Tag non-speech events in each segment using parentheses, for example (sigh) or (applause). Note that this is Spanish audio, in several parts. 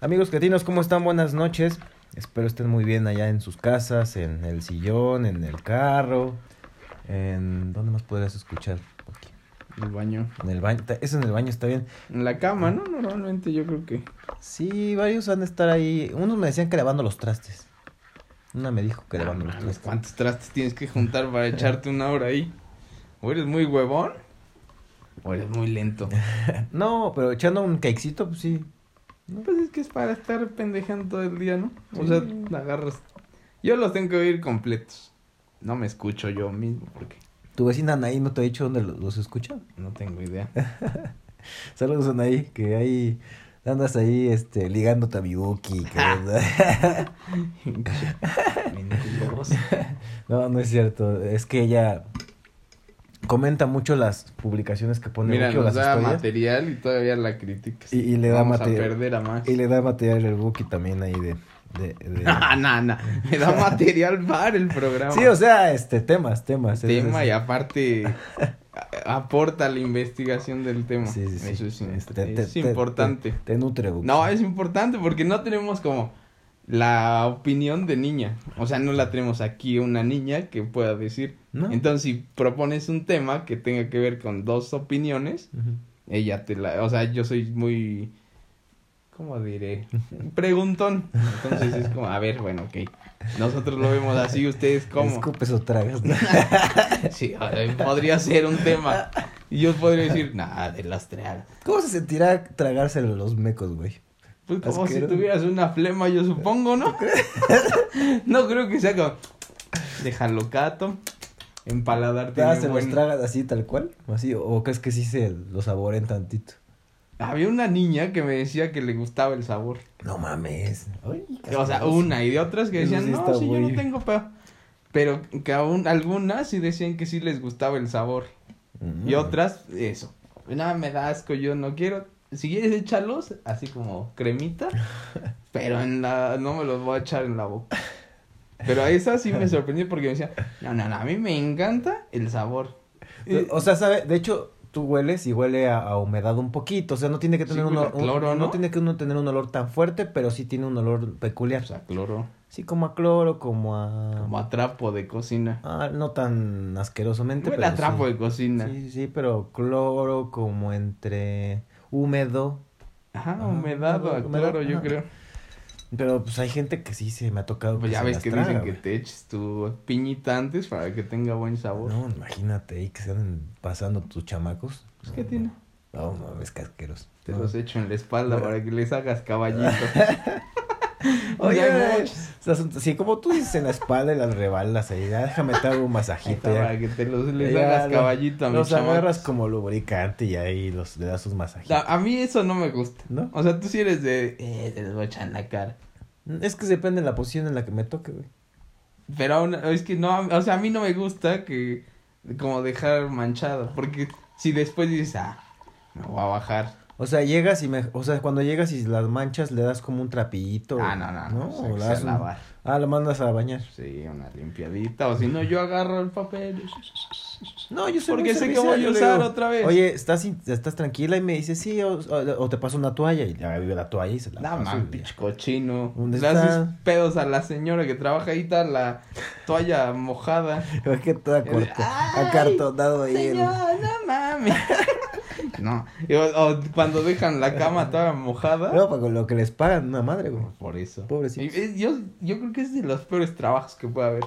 Amigos cretinos, ¿cómo están? Buenas noches. Espero estén muy bien allá en sus casas, en el sillón, en el carro, en... ¿Dónde más podrías escuchar? Aquí. En el baño. En el baño. Eso en el baño está bien. En la cama, ¿no? Normalmente yo creo que. Sí, varios van a estar ahí. Unos me decían que lavando los trastes. Una me dijo que lavando Ah, los mames, trastes. ¿Cuántos trastes tienes que juntar para (laughs) echarte una hora ahí? O eres muy huevón, o eres muy lento. (laughs) No, pero echando un cakecito, pues sí. Pues es que es para estar pendejando todo el día, ¿no? O sea, agarras. Yo los tengo que oír completos. No me escucho yo mismo porque ¿Tu vecina Anaí no te ha dicho dónde lo- los escucha? no tengo idea. (laughs) Saludos Anaí, que ahí andas ahí este, ligándote a mi que- (laughs) (laughs) no, no es cierto. Es que ella comenta mucho las publicaciones que pone Mira, Buki o nos las da historias. material y todavía la criticas. Y- y le da Vamos material. a perder a Max. Y le da material el Buki también ahí de... de, de- (laughs) Ah, no, no. Me da (laughs) material para el programa. Sí, o sea, este, temas, temas. tema es- y aparte (laughs) aporta la investigación del tema. Sí, sí, sí. Eso es, Este, te- es te- importante. Te, te nutre, Buki. No, es importante porque no tenemos como la opinión de niña. O sea, no la tenemos aquí una niña que pueda decir. ¿No? Entonces, si propones un tema que tenga que ver con dos opiniones, ella te la... O sea, yo soy muy... ¿Cómo diré? (laughs) Preguntón. Entonces es como, a ver, bueno, ok. Nosotros lo vemos así, ustedes cómo. Escupes o tragas. ¿no? (laughs) Sí, podría ser un tema. Y yo podría decir, nada, de las tragas. ¿Cómo se sentirá tragárselo los mecos, güey? Pues como si tuvieras una flema, yo supongo, ¿no? (laughs) no creo que sea como, déjalo cato, empaladar ¿Te tiene se los buen- tragas así tal cual? ¿O así? ¿O crees que sí se lo saboren tantito? Había una niña que me decía que le gustaba el sabor. No mames. Ay, O sea, una y de otras que decían, no, sí, yo no tengo pedo. Pero que aún algunas sí decían que sí les gustaba el sabor. Mm. Y otras, eso. Nada, me da asco, yo no quiero. Si quieres, échalos, así como cremita. (laughs) pero en la, no me los voy a echar en la boca. Pero a esa sí me (laughs) sorprendió porque me decía, no, no, no, a mí me encanta el sabor. O sea, sabe, de hecho, tú hueles y huele a, a humedad un poquito. O sea, no tiene que Sí tener un, olor- un- no ¿no? tiene que uno tener un olor tan fuerte, pero sí tiene un olor peculiar. o sea, cloro, Sí, como a cloro, como a. como a trapo de cocina. Ah, no tan asquerosamente. Huele pero a trapo sí. de cocina. Sí, sí, sí, pero cloro, como entre húmedo. Ajá, Ajá, humedad o a humedad, cloro, yo ajá. creo. Pero pues hay gente que sí se me ha tocado. Pues ya ves que traga, dicen que te eches tu piñita antes para que tenga buen sabor. No, imagínate ahí que se anden pasando tus chamacos. Pues, ¿qué No, tiene? No, mames, casqueros. Te los echo en la espalda para que les hagas caballito. (laughs) (laughs) Oye, Ya hay muchos. esas- sí, como tú dices en la espalda y las rebalas ahí, ya déjame te hago un masajito. está, para que te los les Ya, hagas caballito a Los agarras como lubricante y ahí los, le das sus masajitos. A, a mí eso no me gusta. ¿No? O sea, tú sí eres de, eh, te los voy a echar en la cara. Es que depende de la posición en la que me toque, güey. Pero aún, es que no, o sea, a mí no me gusta que, como dejar manchado. Porque si después dices, ah, me voy a bajar. O sea, llegas y me, o sea, cuando llegas y las manchas le das como un trapillito. Ah, no, no, no. o sea, O que le sea das un- lavar. Ah, lo mandas a bañar. Sí, una limpiadita. O si no, yo agarro el papel. No, yo soy Porque sé que voy a le usar digo, otra vez. Oye, ¿estás, estás tranquila y me dice sí, o, o- o te paso una toalla y ya vive la toalla y se la No, paso man, cochino. ¿Dónde Le está? haces pedos a la señora que trabaja ahí, está la toalla mojada. (laughs) Es que todo acorto- Ay, acartonado ahí. el- Señor, no mames. No, o, cuando dejan la cama toda mojada. No, para lo que les pagan una madre, güey. Por eso. Pobrecitos. Es- yo, yo creo que es de los peores trabajos que puede haber.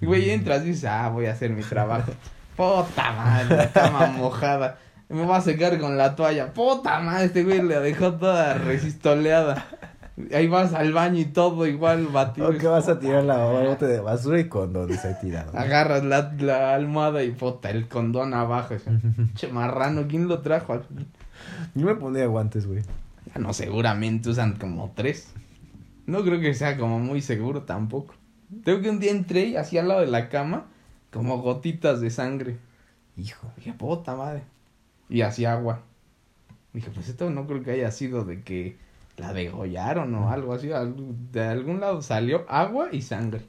Güey, entras y dices, ah, voy a hacer mi trabajo. (laughs) Puta madre, la cama (laughs) mojada. Me voy a secar con la toalla. Puta madre, este güey la dejó toda resistoleada. Ahí vas al baño y todo igual batido. O que vas a tirar la bote de basura y condones ahí tirado. Agarras la, la almohada y puta, el condón abajo. ese. (laughs) Che marrano, ¿quién lo trajo aquí? Yo me pondría guantes, güey. Ah, No, seguramente usan como tres. No creo que sea como muy seguro tampoco. Tengo que un día entré y así al lado de la cama, como gotitas de sangre. Hijo. Dije, puta madre. Y así agua. Dije, pues esto no creo que haya sido de que la degollaron o algo así. De algún lado salió agua y sangre.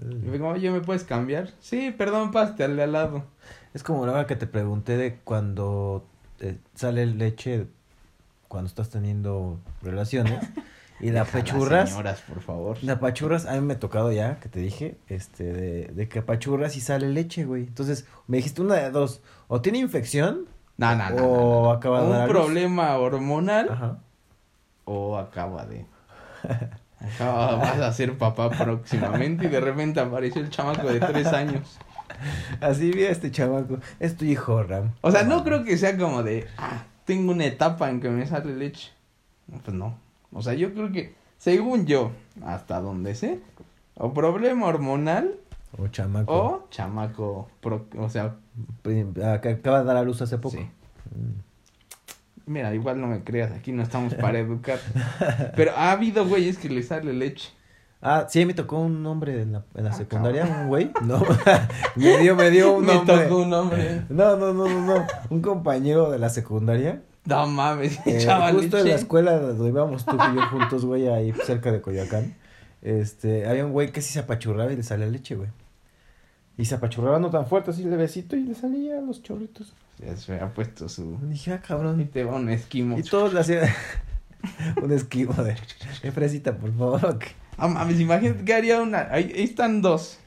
Y me dijo, oye, ¿me puedes cambiar? Sí, perdón, paste al de al lado. Es como la hora que te pregunté de cuando eh, sale leche cuando estás teniendo relaciones (laughs) Y la Deja apachurras. señoras, por favor. La apachurras, a mí me ha tocado ya, que te dije, este, de, de que apachurras y sale leche, güey. Entonces, me dijiste una de dos, o tiene infección, No, no, no. o no, no. acaba de Un problema hormonal Ajá. O acaba de. (laughs) Acaba, vas a ser papá próximamente y de repente apareció el chamaco de tres años. Así vi a este chamaco. Es tu hijo, Ram. O sea, no creo que sea como de, ah, tengo una etapa en que me sale leche. Pues no. O sea, yo creo que, según yo, hasta donde sé, o problema hormonal O chamaco. o chamaco, pro- o sea, acaba de dar a luz hace poco. sí. Mm. Mira, igual no me creas, aquí no estamos para (laughs) educar. Pero ha habido güeyes que le sale leche. Ah, sí, me tocó un hombre en la, en la Ah, secundaria, un güey. No, (laughs) me dio, me dio un me nombre. tocó un hombre. No, no, no, no, no. Un compañero de la secundaria. No mames, eh, echaba justo en la leche. escuela donde íbamos tú y yo juntos, güey, ahí cerca de Coyoacán. Este, había un güey que sí se apachurraba y le salía leche, güey. Y se apachurraba no tan fuerte, así levecito y le salía los chorritos. Ya se había puesto su... Y dije, ah, Y cabrón. te va un esquimo. Y todos le hacían (laughs) un esquivo de, "Eh, fresita, por favor. Ah, mames, imagínate que haría una. Ahí, ahí están dos.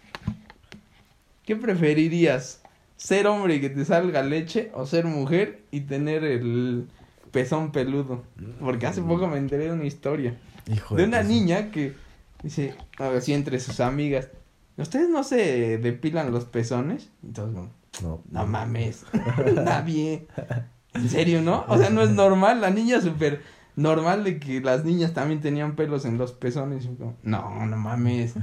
¿Qué preferirías? ¿Ser hombre y que te salga leche o ser mujer y tener el pezón peludo? Porque hace poco me enteré de una historia. Hijo De una puta. niña que dice, así entre sus amigas, ¿ustedes no se depilan los pezones? Y todos como, No, no mames, (laughs) nadie. ¿En serio, no? O sea, no es normal, la niña súper normal de que las niñas también tenían pelos en los pezones. Y yo como, no, no mames.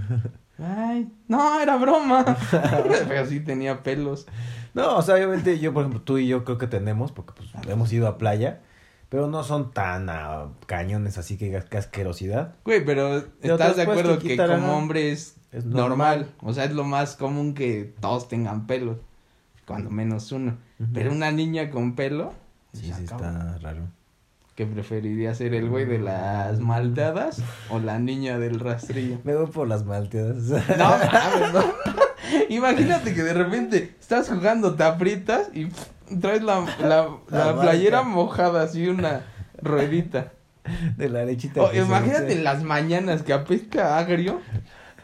Ay, no, era broma. (laughs) Pero sí tenía pelos. No, o sea, obviamente yo, por ejemplo, tú y yo creo que tenemos, porque pues hemos ido a playa, pero no son tan ah, cañones así que digas, qué asquerosidad. Güey, pero ¿estás de acuerdo que como hombre es, Es normal. normal. O sea, es lo más común que todos tengan pelos. Cuando menos uno. Pero una niña con pelo. Sí, sí, está raro. ¿Qué preferiría ser el güey de las malteadas (laughs) o la niña del rastrillo? Me voy por las malteadas. No, (laughs) mames, no. Imagínate que de repente estás jugando, te aprietas y pff, traes la, la, la La playera mojada, así una ruedita. de la lechita. O que se imagínate las mañanas que apesta agrio.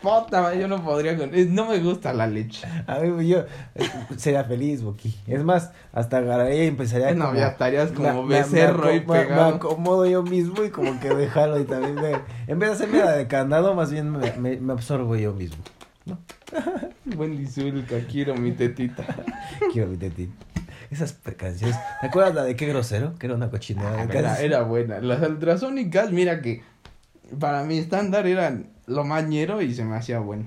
Puta, yo no podría con... eh, No me gusta la leche. A mí, yo eh, sería feliz, Boqui. Es más, hasta agarraría y empezaría No, como... ya estarías como me- me- becerro me- pegado. Me acomodo yo mismo y como que dejarlo y también me... En vez de hacerme la de candado, más bien me, me, me absorbo yo mismo. (laughs) Buen disulca, quiero mi tetita. (laughs) Quiero mi tetín. Esas canciones. ¿Te acuerdas la de qué grosero? Que era una cochinada. Ah, era, era buena. Las ultrasónicas, mira que para mi estándar eran lo mañero y se me hacía bueno.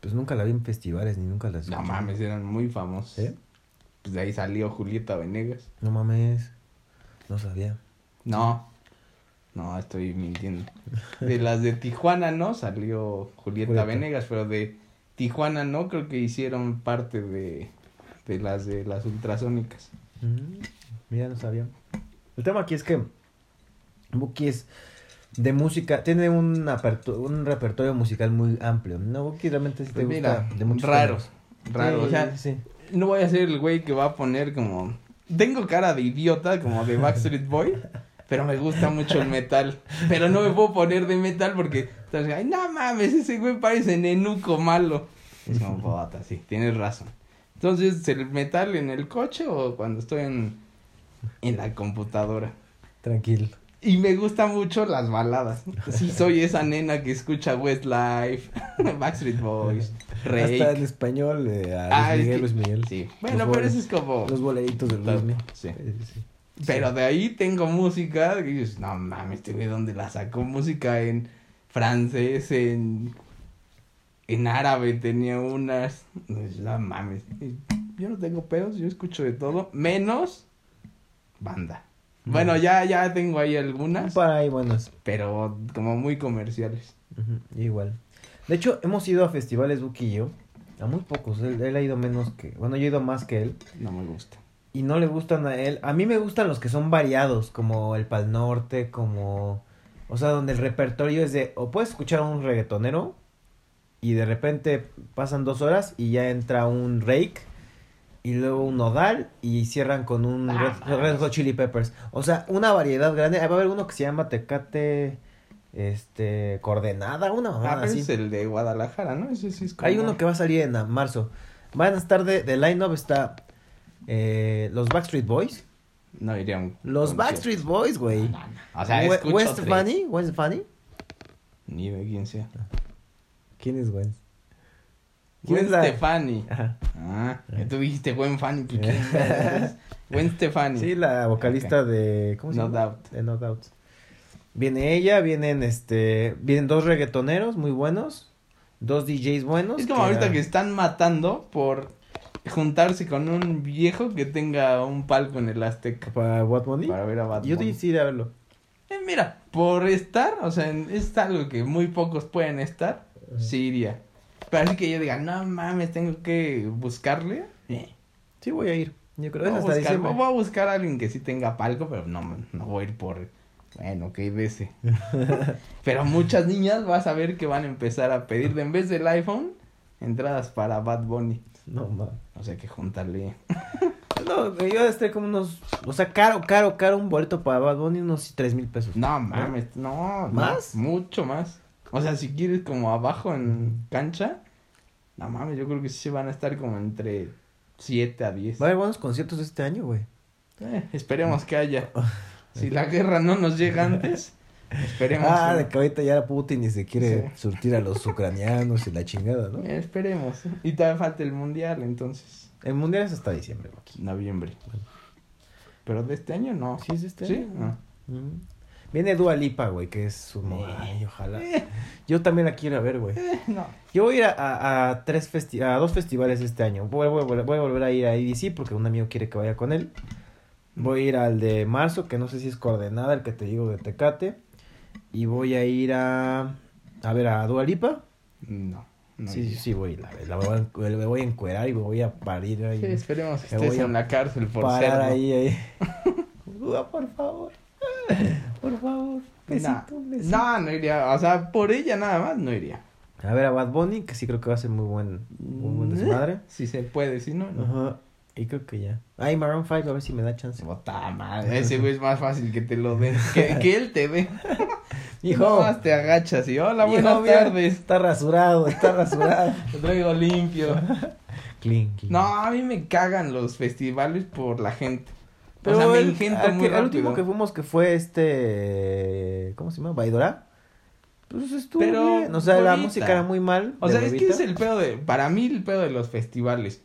Pues nunca la vi en festivales ni nunca las No escuché. mames, eran muy famosos. ¿Eh? Pues de ahí salió Julieta Venegas. No mames. No sabía. No, no, estoy mintiendo. De las de Tijuana no salió Julieta Julieta. Venegas, pero de Tijuana no creo que hicieron parte de, de las de las ultrasónicas. Mm, Mira, no sabía. El tema aquí es que Buki es de música, tiene un, repertorio musical muy amplio. No, Buki realmente sí te Pues gusta mira, de muchos raros, temas. raros. Sí, o sea, sí. no voy a ser el güey que va a poner como... Tengo cara de idiota como de Backstreet Boy, (laughs) pero me gusta mucho el metal. Pero no me puedo poner de metal porque... Entonces, ay, no mames, ese güey parece nenuco malo. Es como, (laughs) puta, sí, tienes razón. Entonces, ¿el metal en el coche o cuando estoy en, en la computadora? Tranquilo. Y me gustan mucho las baladas. Sí, soy esa nena que escucha Westlife, (laughs) Backstreet Boys, Rake. Hasta en español, eh, a Luis Ah, es Miguel, que- Luis Miguel. Sí. Los Bueno, pero eso es como... Los boleritos de Luis Miguel. Sí. Pero de ahí tengo música que dices, no mames, este güey, ¿dónde la sacó? Música en francés, en... En árabe tenía unas... No mames. Yo no tengo pedos, yo escucho de todo, menos banda. Bueno, ya, ya tengo ahí algunas, Para ahí, buenas. pero como muy comerciales. Igual. De hecho, hemos ido a festivales, Buki y yo. A muy pocos. Él, él ha ido menos que. Bueno, yo he ido más que él. No me gusta. Y no le gustan a él. A mí me gustan los que son variados, como el Pal Norte, como. O sea, donde el repertorio es de. O puedes escuchar a un reggaetonero. Y de repente pasan dos horas y ya entra un rake. Y luego un nodal y cierran con un Ah, Red, Red Hot Chili Peppers. O sea, una variedad grande. Va a haber uno que se llama Tecate este coordenada, una Ah, mamada así. es el de Guadalajara, ¿no? Ese sí es como... Hay uno que va a salir en marzo. Van a estar de, de line-up está eh, los Backstreet Boys. No iría un Los. Backstreet Boys, güey. No, no, no. O sea, We- tres. Stefani, Gwen Stefani. Ni de quién sea. ¿Quién es Gwen? ¿Quién Gwen es Stefani. Ajá. Ah, tú dijiste Gwen Fanny. pues. (laughs) Gwen Stefani. Sí, la vocalista de ¿cómo se No llama? Doubt. De No Doubt. Viene ella, vienen este, vienen dos reggaetoneros muy buenos, dos DJs buenos. Es como ahorita que están matando por juntarse con un viejo que tenga un palco en el Azteca para What Money. para ver a Bad Yo Bunny. sí a verlo. Eh, mira, por estar, o sea, es algo que muy pocos pueden estar, sí iría. Pero así que yo diga, no mames, tengo que buscarle. Eh, Sí voy a ir. Yo creo que a es hasta buscar, diciembre. voy a buscar a alguien que sí tenga palco, pero no, no voy a ir por, bueno, que de ese. pero muchas niñas vas a ver que van a empezar a pedir, de en vez del iPhone, entradas para Bad Bunny. No mames. O sea, que juntarle. (laughs) No, yo esté como unos, o sea, caro, caro, caro un boleto para Bad Bunny unos tres mil pesos. No mames, no. no, ¿Más? mucho más. O sea, si quieres como abajo en cancha, no mames, yo creo que sí se van a estar como entre 7 a 10. Va a haber buenos conciertos este año, güey. Eh, esperemos que haya. (laughs) Si la guerra no nos llega antes, esperemos. Ah, de que ahorita ya Putin ni se quiere Sí. surtir a los ucranianos y la chingada, ¿no? Eh, esperemos. Y todavía falta el mundial, entonces. El mundial es hasta diciembre, güey. Noviembre. Pero de este año no. Sí, es este ¿Sí? año. Ah. Mm. Viene Dua Lipa, güey, que es su Ay, ojalá. Yo también la quiero ver, güey. Eh, no. Yo voy a ir a, a, a tres festi a dos festivales este año. Voy, voy- voy- voy a volver a ir a EDC porque un amigo quiere que vaya con él. Voy a ir al de marzo, que no sé si es coordenada, el que te digo de Tecate. Y voy a ir a. A ver, a Dua Lipa. No. no sí, sí, sí, voy. La, la voy, voy a encuerar y me voy a parir ahí. Sí, esperemos que estés voy en la cárcel por parar ahí, ahí. (laughs) Dua, por favor. (laughs) Por favor. Besito, No, besito. no, no iría. O sea, por ella nada más no iría. A ver, a Bad Bunny, que sí creo que va a ser muy buen, muy buen desmadre. Si se puede, si no, no. Ajá. Y creo que ya. Ay, Maroon 5, a ver si me da chance. Puta madre, (laughs) ese güey es más fácil que te lo den. Que, que él te dé. Hijo. Nada más te agachas y hola, hijo, buenas mira, tardes. Está rasurado, está rasurado. (laughs) Te traigo limpio. clean, clean. No, a mí me cagan los festivales por la gente. Pero o sea, me el, ingento muy que- al último que fuimos que fue este. ¿Cómo se llama? ¿Baidora? Pues estuvo Pero bien. O sea, la música era muy mal. O sea, es que es el pedo de. Para mí, el pedo de los festivales.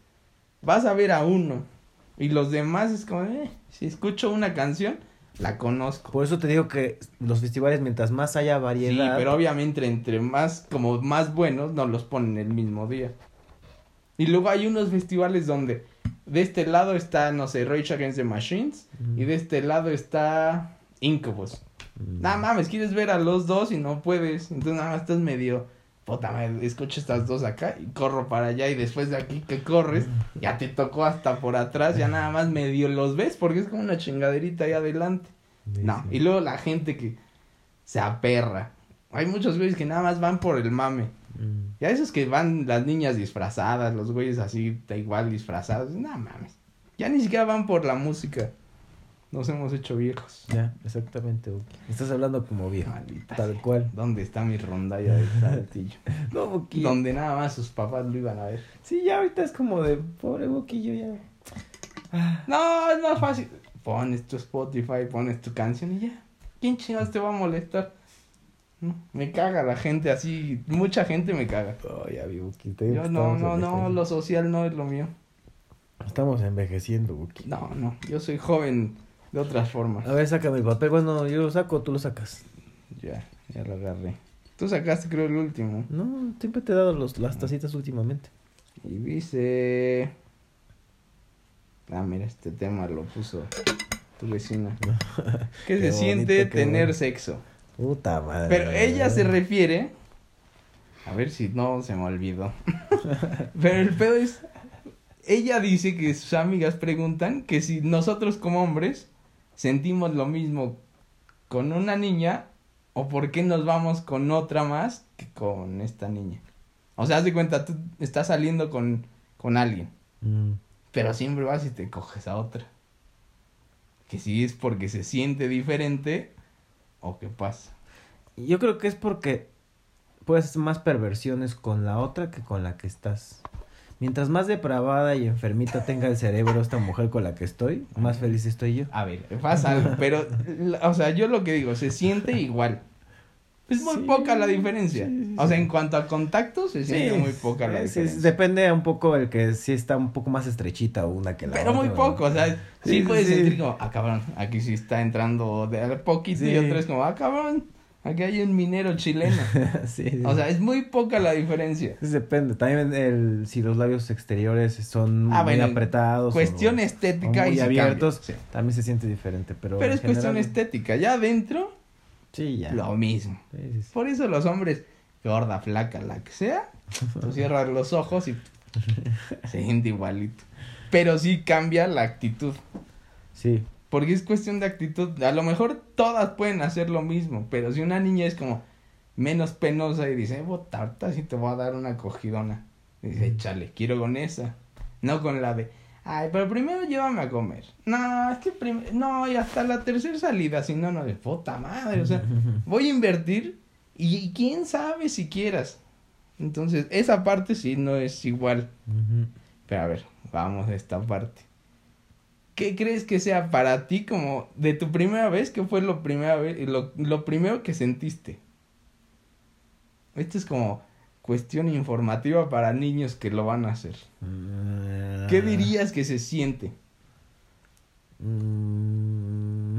Vas a ver a uno. Y los demás es como, eh, si escucho una canción, la conozco. Por eso te digo que los festivales, mientras más haya Sí, variedad. pero obviamente entre más, como más buenos, no los ponen el mismo día. Y luego hay unos festivales donde de este lado está, no sé, Rage Against the Machines. Y de este lado está Incubus. Mm. Nada mames, quieres ver a los dos y no puedes. Entonces nada más estás medio. Puta madre, escucho estas dos acá y corro para allá. Y después de aquí que corres, ya te tocó hasta por atrás. Ya nada más medio los ves porque es como una chingaderita ahí adelante. Sí, No, sí. y luego la gente que se aperra. Hay muchos güeyes que nada más van por el mame. Mm. Y a esos que van las niñas disfrazadas, los güeyes así, da igual disfrazados. No mames. Ya ni siquiera van por la música. Nos hemos hecho viejos. Ya, exactamente. Buki. Estás hablando como viejo. Maldita Tal sea. cual. ¿Dónde está mi rondalla de (laughs) saltillo? No, Buki. Donde nada más sus papás lo iban a ver. Sí, ya ahorita es como de pobre Buquillo ya. Ah, No, es más fácil. Pones tu Spotify, pones tu canción y ya. ¿Quién chingados te va a molestar? Me caga la gente así. Mucha gente me caga. Oh, ya vi, Yo no, no, no, lo social no es lo mío. Estamos envejeciendo, Buki. No, no, yo soy joven de otras formas. A ver, sácame el papel. Bueno, yo lo saco, tú lo sacas. Ya, ya lo agarré. Tú sacaste creo el último. No, siempre te he dado los, las tacitas últimamente. Y dice... Ah, mira, este tema lo puso tu vecina. (laughs) ¿Qué, Qué se siente tener sexo? Puta madre. Pero ella se refiere... A ver si no se me olvidó. (laughs) Pero el pedo es... Ella dice que sus amigas preguntan que si nosotros como hombres sentimos lo mismo con una niña o por qué nos vamos con otra más que con esta niña. O sea, haz de cuenta, tú estás saliendo con, con alguien. Mm, Pero siempre vas y te coges a otra. Que si es porque se siente diferente o qué pasa. Yo creo que es porque puedes hacer más perversiones con la otra que con la que estás. Mientras más depravada y enfermita tenga el cerebro esta mujer con la que estoy, más feliz estoy yo. A ver, pasa algo, pero, o sea, yo lo que digo, se siente igual. Es muy Sí, poca la diferencia. sí, sí, o sea, en cuanto a contacto, se siente muy poca la diferencia. depende un poco el que sí está un poco más estrechita una que la Pero otra. muy ¿no? poco, o sea, sí, puedes sentir como, ah, cabrón, aquí sí está entrando de a poquito y otro es como, ah, cabrón, aquí hay un minero chileno. (laughs) sí. O sea, es muy poca la diferencia. Depende. También el, si los labios exteriores son Ah, muy bueno, apretados. Cuestión o- estética o muy y abiertos, cambia, sí. también se siente diferente. Pero, Pero es cuestión general, estética, ya adentro, Sí, ya. lo mismo. Sí, sí, sí. Por eso los hombres, gorda, flaca, la que sea, (laughs) tú cierras los ojos y (laughs) se siente igualito. Pero sí cambia la actitud. Sí. Porque es cuestión de actitud. A lo mejor todas pueden hacer lo mismo, pero si una niña es como menos penosa y dice, ahorita sí te voy a dar una cogidona. Y dice, échale, quiero con esa. No con la de, ay, pero primero llévame a comer. No, es que primero, no, y hasta la tercera salida, si no, no, de puta madre, o sea, (laughs) voy a invertir y, y quién sabe si quieras. Entonces, esa parte sí no es igual. Pero a ver, vamos a esta parte. ¿Qué crees que sea para ti como de tu primera vez? ¿Qué fue lo primera vez, lo, lo primero que sentiste? Esto es como cuestión informativa para niños que lo van a hacer. ¿Qué Ah. dirías que se siente? Mm,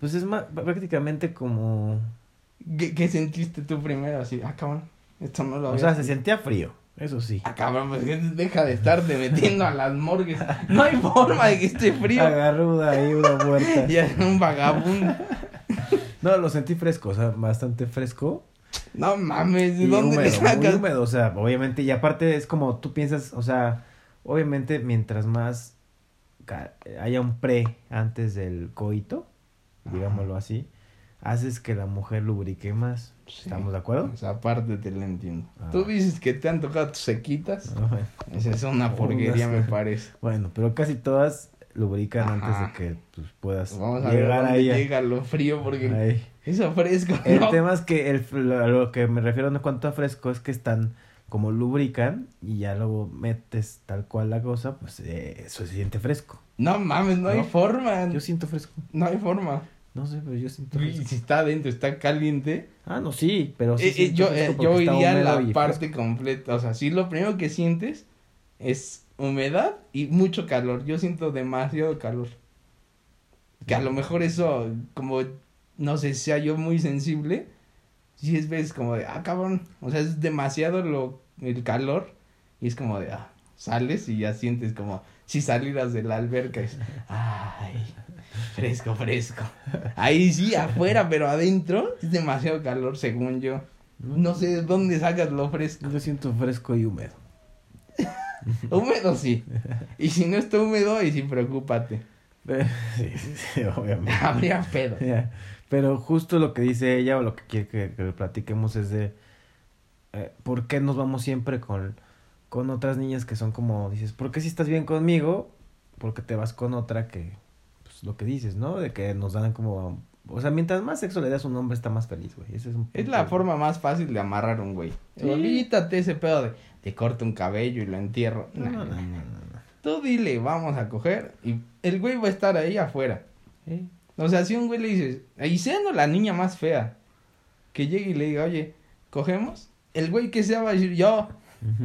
Pues es más, prácticamente como... ¿Qué, qué sentiste tú primero? Así, ah, cabrón, esto no lo O sea, se sentido". sentía frío, eso sí. Ah, cabrón, pues deja de estarte metiendo a las morgues. No hay forma de que esté frío. Agarruda ahí una muerta. (laughs) Ya es un vagabundo. No, lo sentí fresco, o sea, bastante fresco. No mames, ¿de dónde le húmedo, muy húmedo, o sea, obviamente, y aparte es como tú piensas, o sea, obviamente mientras más haya un pre antes del coito, digámoslo así, haces que la mujer lubrique más. Sí. ¿Estamos de acuerdo? Esa parte te la entiendo. Ah. Tú dices que te han tocado tus sequitas. Ah. Esa es una porquería, Unas- me parece. Bueno, pero casi todas lubrican Ajá. antes de que pues, puedas vamos a ver llegar dónde a- llega lo frío porque ahí. Eso fresco. El no. tema es que el, lo, a lo que me refiero en cuanto a fresco es que están como lubrican y ya luego metes tal cual la cosa, pues eh, eso se siente fresco. No mames, no, hay No. forma. Yo siento fresco. No hay forma. No sé, pero yo siento Y fresco. si está adentro, está caliente. Ah, no, sí, pero sí Eh, eh, yo eh, yo está iría a la y parte completa. O sea, sí, lo primero que sientes es humedad y mucho calor. Yo siento demasiado calor. Que a lo mejor eso, como, no sé, sea yo muy sensible. Si es veces como de, ah, cabrón. O sea, es demasiado lo, el calor. Y es como de, ah, sales y ya sientes como si salieras de la alberca. Es, ay, fresco, fresco. Ahí sí, afuera, pero adentro es demasiado calor, según yo. No sé de dónde sacas lo fresco. Yo siento fresco y húmedo. (laughs) Húmedo sí. Y si no está húmedo, ahí sí preocúpate. (laughs) sí, sí, sí, obviamente. (laughs) Habría pedo. Pero justo lo que dice ella o lo que quiere que, que platiquemos es de eh, por qué nos vamos siempre con, con otras niñas que son como, dices, ¿por qué si estás bien conmigo? Porque te vas con otra que, pues lo que dices, ¿no? De que nos dan como, o sea, mientras más sexo le das a un hombre está más feliz, güey. Ese es, un Es la forma más fácil de amarrar a un güey. Sí. Olvídate ese pedo de te corto un cabello y lo entierro. No, no, no, no, no, Tú dile, vamos a coger y el güey va a estar ahí afuera. O sea, si un güey le dices, y siendo la niña más fea, que llegue y le diga, oye, ¿cogemos? El güey que sea va a decir, yo.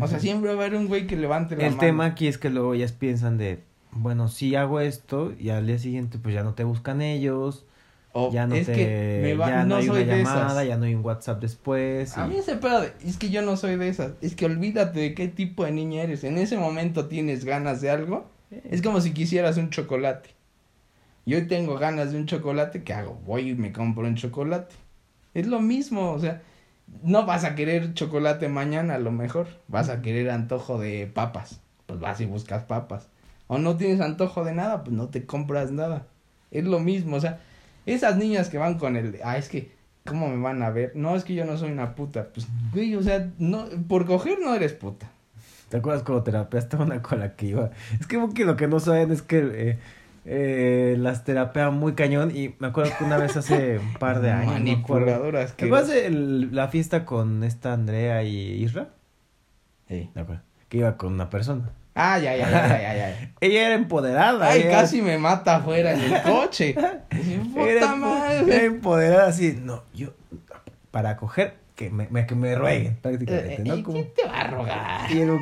O sea, siempre va a haber un güey que levante la El mano. tema aquí es que luego ellas piensan de, bueno, si hago esto y al día siguiente pues ya no te buscan ellos, O ya no es te, que me va, ya no, no hay soy una de llamada, esas. ya no hay un WhatsApp después. A mí ese pedo de, es que yo no soy de esas. Es que olvídate de qué tipo de niña eres. En ese momento tienes ganas de algo. Es como si quisieras un chocolate. Yo tengo ganas de un chocolate, ¿qué hago? Voy y me compro un chocolate. Es lo mismo, o sea, no vas a querer chocolate mañana a lo mejor. Vas a querer antojo de papas. Pues vas y buscas papas. O no tienes antojo de nada, pues no te compras nada. Es lo mismo, o sea, esas niñas que van con el, ah, es que, ¿cómo me van a ver? No, es que yo no soy una puta. Pues, güey, o sea, no, por coger no eres puta. ¿Te acuerdas cuando terapeaste una con la que iba? Es que lo que no saben es que eh, eh, las terapean muy cañón y me acuerdo que una vez hace un par de años. Manipuladoras. ¿Te acuerdas la fiesta con esta Andrea y Isra? Sí. Me acuerdo. Que iba con una persona. Ah, ya, ya, ya, ya, ya. (laughs) Ella era empoderada. Ay, ella- casi me mata afuera en el coche. (laughs) Era, madre. era empoderada así. No, yo, para coger, que me, me- que me rueguen, prácticamente, Eh, ¿no? Como- ¿Quién te va a rogar? Y el no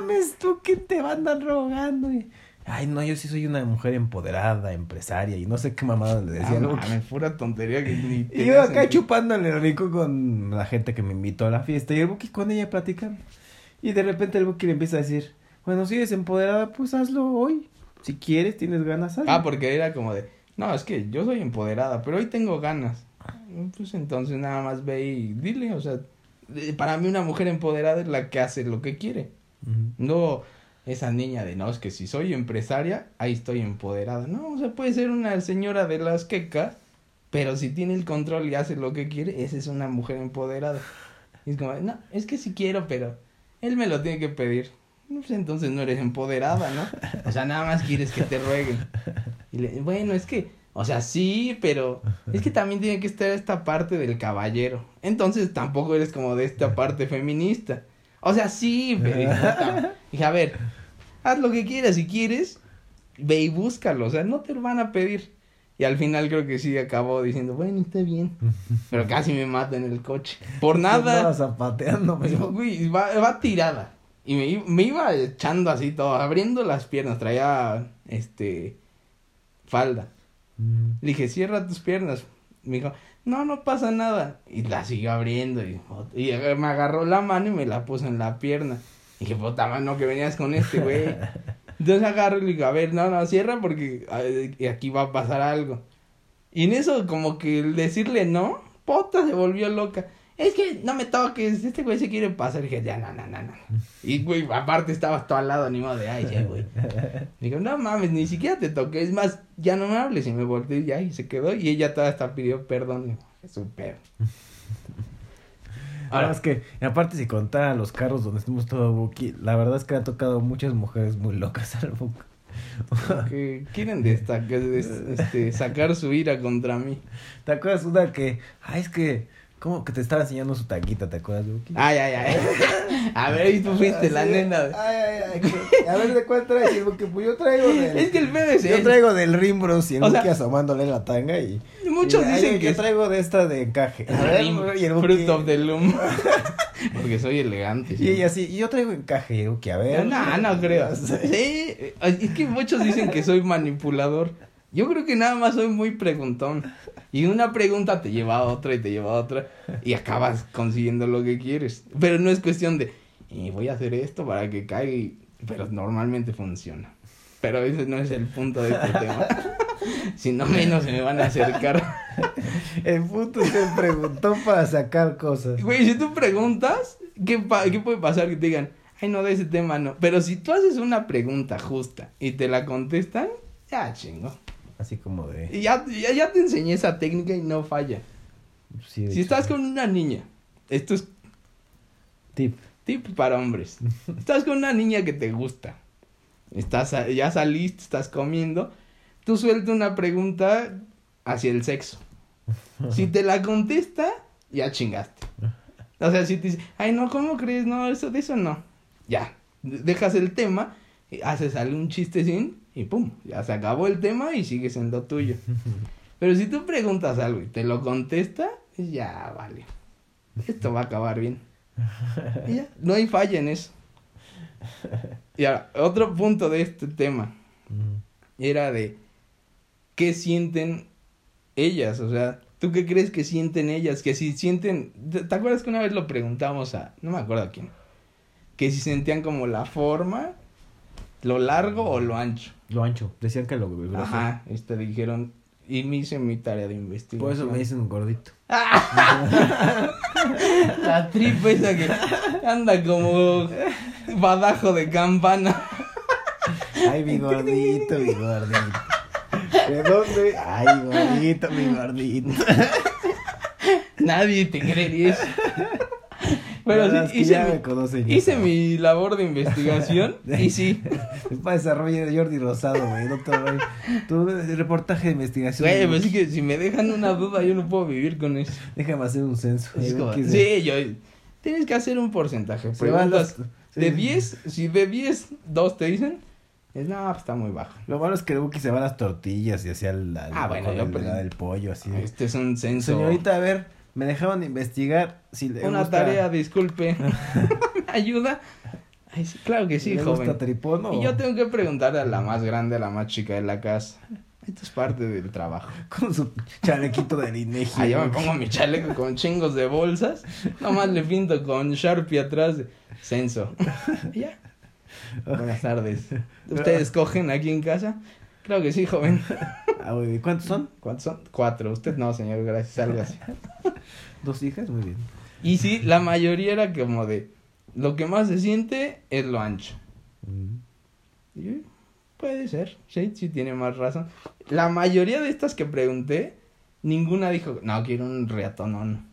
mames, tú quién te va a andar rogando. Y, Ay, no, yo sí soy una mujer empoderada, empresaria, y no sé qué mamada le decía Ah, mames, pura tontería que ni (laughs) Y yo acá chupándole el rico con la gente que me invitó a la fiesta y el Buki con ella platicando. Y de repente el Buki le empieza a decir, bueno, si eres empoderada, pues hazlo hoy. Si quieres, tienes ganas, hazlo. Ah, porque era como de, no, es que yo soy empoderada, pero hoy tengo ganas. Pues entonces nada más ve y dile, o sea, de- para mí una mujer empoderada es la que hace lo que quiere. Ujú. No esa niña de, no, es que si soy empresaria, ahí estoy empoderada. No, o sea, puede ser una señora de las quecas, pero si tiene el control y hace lo que quiere, esa es una mujer empoderada. Y es como, no, es que si quiero, pero él me lo tiene que pedir. Pues entonces no eres empoderada, ¿no? O sea, nada más quieres que te rueguen. Y le, bueno, es que, o sea, sí, pero es que también tiene que estar esta parte del caballero. Entonces tampoco eres como de esta (laughs) parte feminista. O sea, sí, pero dije, a ver, haz lo que quieras, si quieres, ve y búscalo, o sea, no te lo van a pedir. Y al final creo que sí acabó diciendo, bueno, está bien. (laughs) Pero casi me mata en el coche. Por nada. zapateando, güey, va, va tirada. Y me, iba echando así todo, abriendo las piernas, traía, este, falda. Mm. Le dije, cierra tus piernas. Me dijo, no, no pasa nada. Y la siguió abriendo y, y me agarró la mano y me la puso en la pierna. Y dije, puta mano, que venías con este güey. (laughs) Entonces agarro y le digo, a ver, no, no, cierra porque aquí va a pasar algo. Y en eso, como que el decirle no, puta, se volvió loca. Es que no me toques, este güey se quiere pasar. Y dije, ya, no, no, no, no. Y, güey, aparte estabas todo al lado, ni modo de, ay, ya, güey. (laughs) Digo, no mames, ni siquiera te toqué. Es más, ya no me hables. Y me volteé y ya, y se quedó. Y ella toda hasta pidió perdón. Es un pedo. Ahora es que, aparte si contara los carros donde estuvimos todo Buki, la verdad es que ha tocado muchas mujeres muy locas al Buki. que quieren destacar, des- este, sacar su ira contra mí. ¿Te acuerdas una que, ay, es que, como que te estaba enseñando su taquita, ¿te acuerdas, Buki? Ay, ay, ay. (laughs) A ver, y tú fuiste la nena. Ay, ay, ay. A ver, ¿de cuál traes? Porque pues yo traigo del... Es que el pedo es Yo traigo del Rimbros y el O sea- Buki asomándole la tanga y... Muchos y, dicen yo que es traigo de esta de encaje. A ver, Rim, y el Buki- Fruit of the Loom. (laughs) Porque soy elegante. Y ella así, y yo traigo encaje, y el Buki, a ver. No, no creo. (laughs) Sí, es que muchos dicen que soy manipulador. Yo creo que nada más soy muy preguntón. Y una pregunta te lleva a otra y te lleva a otra. Y acabas consiguiendo lo que quieres. Pero no es cuestión de, "Eh, voy a hacer esto para que caiga. y-". Pero normalmente funciona. Pero ese no es el punto de este tema. (laughs) si no, menos se me van a acercar. (laughs) El puto se preguntó para sacar cosas. Güey, si tú preguntas, ¿qué, pa- ¿qué puede pasar? Que te digan, ay, no, de ese tema no. Pero si tú haces una pregunta justa y te la contestan, ya chingo. Así como de... Y ya, ya, ya te enseñé esa técnica y no falla. sí, Si hecho, estás con una niña, esto es Tip. tip para hombres. (laughs) Estás con una niña que te gusta. Estás, ya saliste, estás comiendo. Tú suelta una pregunta hacia el sexo. Si te la contesta, ya chingaste. O sea, si te dice, ay, no, ¿cómo crees? No, eso, de eso no. Ya, de- dejas el tema, haces sale un chistecín y pum, ya se acabó el tema y sigues en lo tuyo. (laughs) Pero si tú preguntas algo y te lo contesta, ya vale. Esto va a acabar bien. Y ya, no hay falla en eso. Y ahora, otro punto de este tema Mm. era de qué sienten ellas, o sea, ¿tú qué crees que sienten ellas? Que si sienten, ¿te, te acuerdas que una vez lo preguntamos a, no me acuerdo a quién, que si sentían como la forma, lo largo o lo ancho? Lo ancho. Decían que lo grueso. Ajá, este dijeron, y me hice mi tarea de investigación. Por eso me dicen gordito. (laughs) La tripa esa que anda como badajo de campana. Ay, mi gordito, mi gordito. ¿De dónde? Ay, gordito, mi gordito. Nadie te creería eso. Pero sí, hice, ya mi, me conocen, hice mi labor de investigación (laughs) y sí. (laughs) Es para desarrollo de Jordi Rosado, güey. No Tu reportaje de investigación. Güey, pues sí que si me dejan una duda, yo no puedo vivir con eso. Déjame hacer un censo. Es como- sí, yo. Tienes que hacer un porcentaje. Preguntas de sí. 10, si de 10, 2 te dicen, es no, pues está muy bajo. Lo malo es que Buki se va a las tortillas y hacía el, el- Ah, bueno, el- pollo, así. Este es un censo. Señorita, a ver, me dejaban de investigar si le Una gusta- tarea, disculpe. (laughs) ¿Me ayuda? Ay, sí, claro que sí, ¿Le joven. gusta tripón o Y yo tengo que preguntarle a la más grande, a la más chica de la casa. Esto es parte del trabajo. (laughs) con su chalequito de Inegi? Ah, yo me pongo mi chaleco con chingos de bolsas. Nomás le pinto con Sharpie atrás de censo. (laughs) Ya. Buenas tardes. ¿Ustedes cogen aquí en casa? Claro que sí, joven. Ah, güey, ¿Cuántos son? ¿Cuántos son? Cuatro. Usted no, señor, gracias. Algo así. (laughs) ¿Dos hijas? Muy bien. Y sí, la mayoría era como de... Lo que más se siente es lo ancho. Mm. Y, puede ser, sí, sí tiene más razón. La mayoría de estas que pregunté, ninguna dijo, no, quiero un reatonón.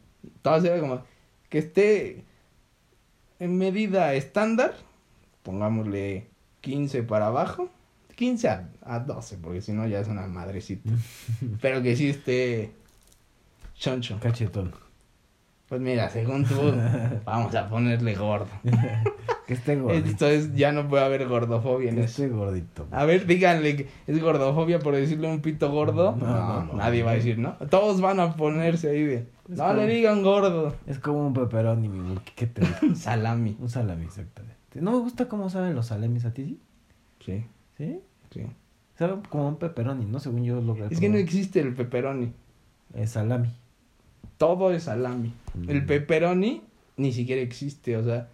Todas eran como, que esté en medida estándar, pongámosle 15 para abajo, 15 a, a 12, porque si no ya es una madrecita. (laughs) Pero que sí esté choncho. Cachetón. Pues mira, según tú, (laughs) vamos a ponerle gordo. (laughs) Que esté gordito. Entonces ya no puede haber gordofobia en Que eso. esté gordito. A ver, díganle que es gordofobia por decirle un pito gordo. No, No, no, no. nadie va a decir, ¿no? Todos van a ponerse ahí de, Es no como- le digan gordo. Es como un peperoni, mi Buki. ¿Qué te digo? Salami. Un salami, exactamente. No me gusta cómo saben los salamis a ti, Sí, ¿sí? ¿Sí? sí. Saben como un pepperoni, ¿no? Según yo lo Es que no existe el pepperoni. Es salami. Todo es salami. Mm. El pepperoni ni siquiera existe, o sea,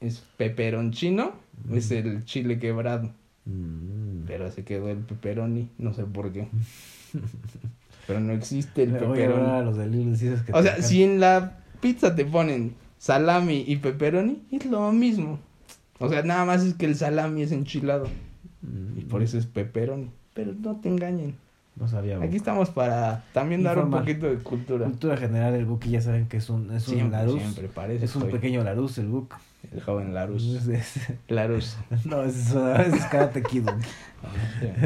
es peperoncino, Mm. es el chile quebrado. Mm. Pero se quedó el pepperoni, no sé por qué. (laughs) Pero no existe el pepperoni. que O sea, si en la pizza te ponen salami y pepperoni, es lo mismo. O sea, nada más es que el salami es enchilado Mm. y por eso es pepperoni. Pero no te engañen. No sabía. Aquí estamos para también dar un poquito de cultura. Cultura general, el Buki ya saben que es un, es un Larus. siempre, parece. Es un pequeño Larus, el Buki. El joven Larus. Larus. (laughs) no, es, es Karate Kid. (laughs)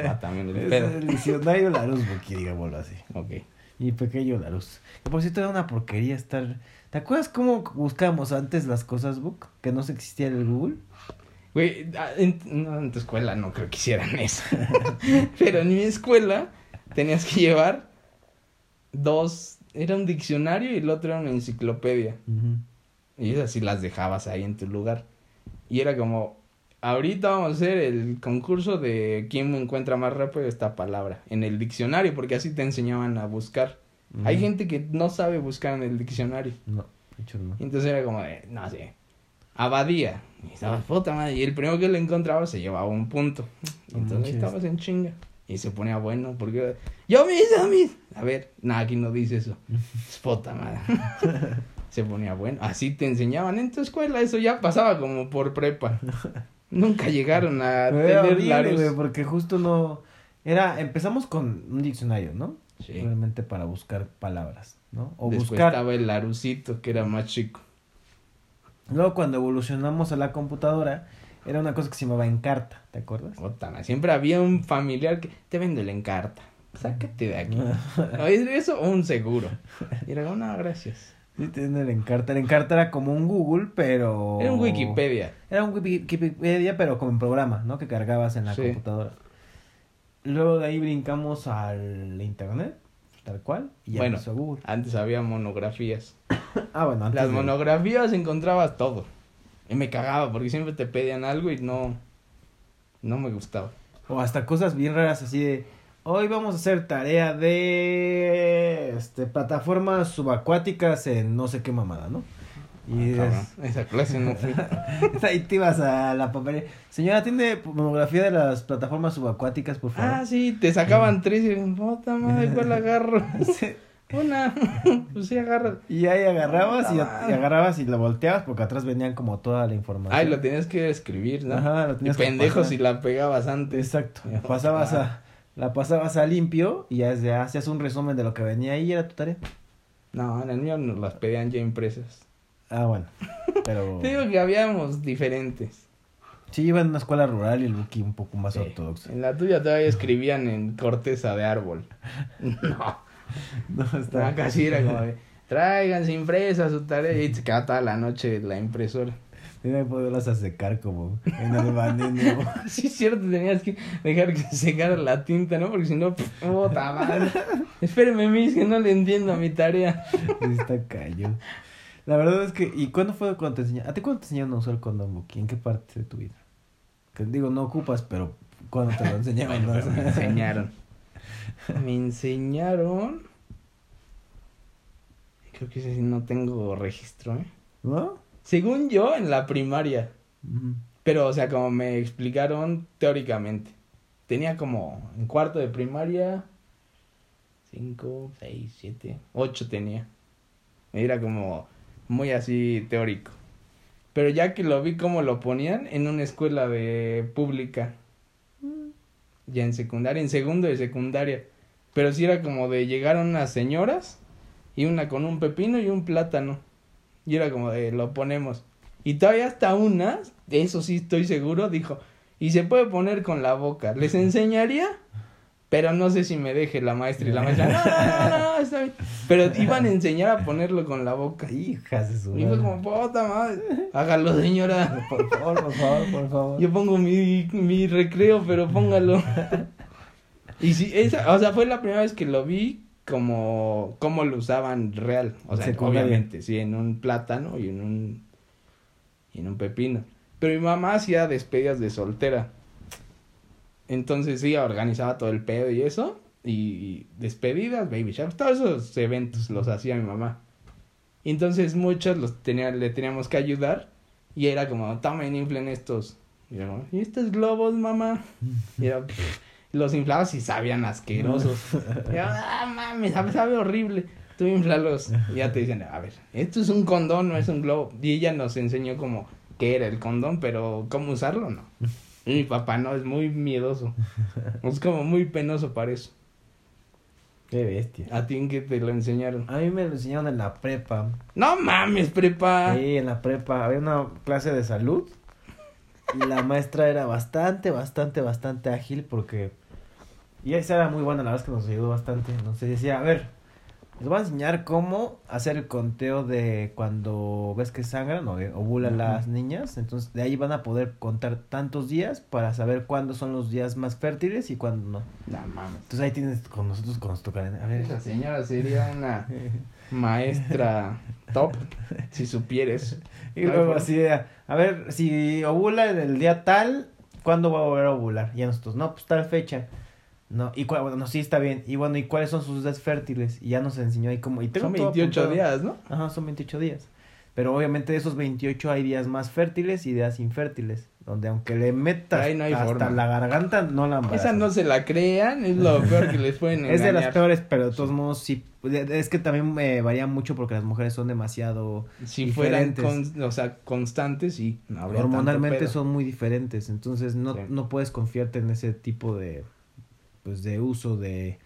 Ah, (laughs) también el Es el diccionario Larus, Buki, digámoslo así. Ok. Y pequeño Larus. Que por cierto era una porquería estar... ¿Te acuerdas cómo buscábamos antes las cosas, Book? Que no se existía el Google. Güey, ah, en, no, en tu escuela no creo que hicieran eso. (laughs) Pero en mi escuela tenías que llevar dos, era un diccionario y el otro era una enciclopedia. Y esas sí las dejabas ahí en tu lugar. Y era como, ahorita vamos a hacer el concurso de quién encuentra más rápido esta palabra en el diccionario, porque así te enseñaban a buscar. Hay gente que no sabe buscar en el diccionario. No, de hecho no. Y entonces era como de, no sé, abadía. Y estabas puta madre. Y el primero que le encontraba se llevaba un punto. Entonces ahí estabas en chinga. Y se ponía bueno porque yo mis, yo mis. A ver, nada, aquí no dice eso. Es (laughs) puta madre. (laughs) se ponía bueno. Así te enseñaban en tu escuela. Eso ya pasaba como por prepa. (laughs) Nunca llegaron a Pero tener largos. güey, porque justo no... Era, empezamos con un diccionario, ¿no? Sí. Realmente para buscar palabras, ¿no? O Después buscar... estaba el larucito, que era más chico. Luego cuando evolucionamos a la computadora, era una cosa que se llamaba Encarta, ¿te acuerdas? Madre, Siempre había un familiar que te vende la encarta. Sácate de aquí. (laughs) No, ¿es eso o un seguro? Y era no, gracias. Sí, tiene el Encarta. El Encarta era como un Google, pero... Era un Wikipedia. Era un Wiki- Wikipedia, pero como en programa, ¿no? Que cargabas en la Sí. computadora. Luego de ahí brincamos al internet, tal cual, y ya Bueno. Google. Antes había monografías. (laughs) Ah, bueno, antes Las de- monografías encontrabas todo. Y me cagaba porque siempre te pedían algo y no, no me gustaba. O hasta cosas bien raras así de... Hoy vamos a hacer tarea de... Este, plataformas subacuáticas en no sé qué mamada, ¿no? Y Ah, es- (laughs) Esa clase no fui. (laughs) Ahí te ibas a la papelería. Señora, ¿tiene monografía de las plataformas subacuáticas, por favor? ah, sí, te sacaban tres y puta madre, ¿cuál agarro? Una. (laughs) pues sí, agarra. Y ahí agarrabas y, y agarrabas y lo volteabas porque atrás venían como toda la información. Ay, lo tenías que escribir, ¿no? Ajá, lo y tenías que pendejo pasar. si la pegabas antes. Exacto. Pasabas ah. a, la pasabas a limpio y ya ya hacías un resumen de lo que venía ahí y era tu tarea. No, en el mío nos las pedían ya impresas. Ah, bueno. Pero (laughs) Te digo que habíamos diferentes. sí iba en una escuela rural y el Buki un poco más Sí. ortodoxo. En la tuya todavía escribían en corteza de árbol. (laughs) No, (laughs) No, está... sí era como de, tráiganse impresa su tarea y se quedaba toda la noche la impresora. Tenía que poderlas a secar como en el baneno. (laughs) Sí, es cierto, tenías que dejar que se secara la tinta, ¿no? Porque si no, puta madre. (laughs) Espéreme, mis, que no le entiendo a mi tarea. Está cayó. La verdad es que, ¿y cuándo fue cuando te enseñaron? ¿A ti cuándo te enseñaron a usar el condón, Buki? ¿En qué parte de tu vida? Que digo, no ocupas, pero ¿cuándo te lo enseñaron? Bueno, no? pero me enseñaron. (laughs) Me enseñaron. Creo que ese sí no tengo registro, ¿eh? ¿No? Según yo, en la primaria. Pero, o sea, como me explicaron teóricamente. Tenía como en cuarto de primaria. Cinco, seis, siete, ocho tenía. Era como muy así teórico. Pero ya que lo vi como lo ponían en una escuela de pública. Ya en secundaria, en segundo de secundaria. Pero sí era como de llegaron unas señoras y una con un pepino y un plátano. Y era como de lo ponemos. Y todavía hasta una, de eso sí estoy seguro, dijo, y se puede poner con la boca. Les (laughs) enseñaría, pero no sé si me deje la maestra. Y la maestra, no, no, no, no, está bien. Pero iban a enseñar a ponerlo con la boca. Hijas de su Y fue como, puta madre, hágalo señora. Por favor, por favor, por favor. Yo pongo mi, mi recreo, pero póngalo. y sí, esa, o sea, fue la primera vez que lo vi como, como lo usaban real. O sea, Secundaria. obviamente, sí, en un plátano y en un, y en un pepino. Pero mi mamá hacía despedidas de soltera. Entonces sí, organizaba todo el pedo y eso. Y despedidas, baby showers, todos esos eventos los hacía mi mamá. Entonces muchos los tenía, le teníamos que ayudar. Y era como, tomen, inflen estos. Y era ¿y estos globos, mamá? Y (laughs) los inflabas y sabían asquerosos. Y era, ah, mames, sabe, sabe horrible. Tú inflalos. Y ya te dicen, a ver, esto es un condón, no es un globo. Y ella nos enseñó como qué era el condón, pero cómo usarlo, no. Y mi papá no, es muy miedoso. (laughs) Es como muy penoso para eso. Qué bestia. ¿A ti en qué te lo enseñaron? A mí me lo enseñaron en la prepa. No mames, prepa. Sí, en la prepa había una clase de salud. Y la maestra era bastante, bastante, bastante ágil porque... Y esa era muy buena, la verdad es que nos ayudó bastante. Nos decía, a ver, les voy a enseñar cómo hacer el conteo de cuando ves que sangran o ovulan Ujú. las niñas. Entonces de ahí van a poder contar tantos días para saber cuándo son los días más fértiles y cuándo no. No mames. Entonces ahí tienes con nosotros con nos tocan. A ver, Esa señora sería una maestra top, si supieres. Y luego así, de, a ver, si ovula en el día tal, ¿cuándo va a volver a ovular? Y a nosotros, no, pues tal fecha. No, y cua- bueno, no, sí está bien. Y bueno, ¿y cuáles son sus días fértiles? Y ya nos enseñó ahí como... Y tengo Son todo 28 apuntado. días, ¿no? Ajá, son 28 días. Pero obviamente de esos 28 hay días más fértiles y días infértiles. Donde aunque le metas no hasta forma. la garganta, no la Esa embarazas. no se la crean, es lo (laughs) peor que les pueden engañar. Es de las peores, pero de todos modos sí. Es que también me varía mucho porque las mujeres son demasiado... Si fueran, con- o sea, constantes, sí. No hormonalmente son muy diferentes, entonces no, Sí. no puedes confiarte en ese tipo de pues de uso de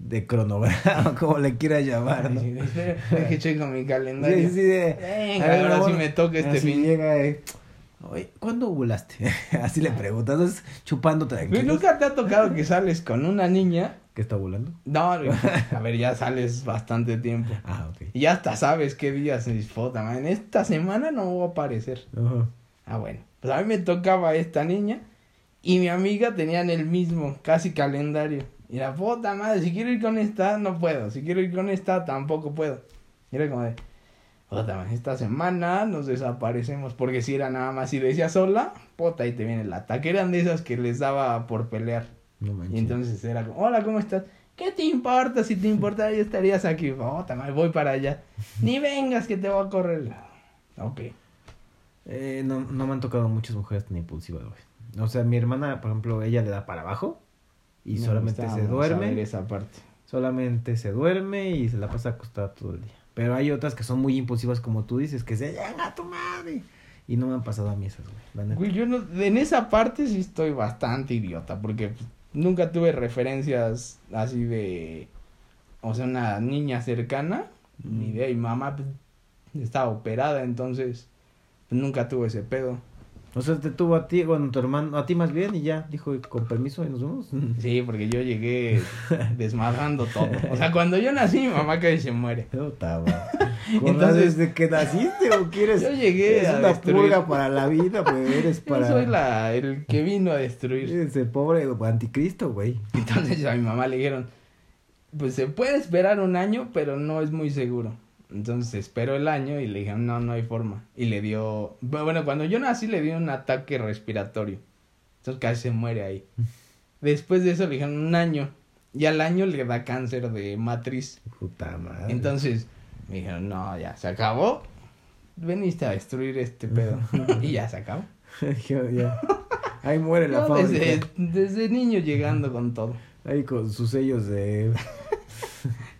de cronograma, (laughs) como le quieras llamar, ¿no? Sí, deje (laughs) checo mi calendario. Sí, sí, de- Venga, a ver, ahora sí me toca este fin. llega, eh, Oye, ¿cuándo ovulaste? (laughs) así le preguntas, chupando tranquilo. ¿Nunca te ha tocado que sales con una niña? ¿Qué está ovulando? No, a ver, ya sales bastante tiempo. Ah, ok. Y ya hasta sabes qué días se disfruta, man. En esta semana no voy a aparecer. Ajá. Ah, bueno. Pues a mí me tocaba esta niña y mi amiga tenían el mismo, casi calendario. Y la puta madre, si quiero ir con esta, no puedo. Si quiero ir con esta, tampoco puedo. Y era como de, puta madre, esta semana nos desaparecemos. Porque si era nada más, si decía sola, puta, ahí te viene el ataque. Eran de esas que les daba por pelear. No manches. Y entonces era como, hola, ¿cómo estás? ¿Qué te importa? Si te importara, ya estarías aquí. Puta madre, voy para allá. (laughs) Ni vengas que te voy a correr. Ok. Eh, no, no me han tocado muchas mujeres tan impulsivas, güey. O sea, mi hermana, por ejemplo, ella le da para abajo y Me solamente se duerme. esa parte. Solamente se duerme y se la pasa acostada todo el día. Pero hay otras que son muy impulsivas, como tú dices, que se llega a tu madre. Y no me han pasado a mí esas, güey. la neta. Güey, yo no, en esa parte sí estoy bastante idiota, porque pues, nunca tuve referencias así de, o sea, una niña cercana, ni idea, y mamá pues, estaba operada, entonces nunca tuvo ese pedo. O sea, te tuvo a ti, bueno, tu hermano, a ti más bien, y ya, dijo, con permiso, y nos vemos. (laughs) Sí, porque yo llegué (laughs) desmadrando todo. O sea, cuando yo nací, mi mamá casi se muere. (laughs) Entonces- ¿desde que naciste o quieres? Yo llegué Es una destruir. purga para la vida, güey. Eres Yo para. soy la, el que vino a destruir. Eres el pobre anticristo, güey. Entonces a mi mamá le dijeron, pues se puede esperar un año, pero no es muy seguro. Entonces esperó el año y le dijeron, no, no hay forma. Y le dio, bueno, cuando yo nací le dio un ataque respiratorio. Entonces casi se muere ahí. Después de eso le dijeron un año. Y al año le da cáncer de matriz. Puta madre. Entonces me dijeron, no, ya se acabó. Veniste a destruir este pedo. (laughs) y ya se acabó. Yo, ya. Ahí muere la No, fábrica. desde, desde niño llegando con todo. Ahí con sus sellos de.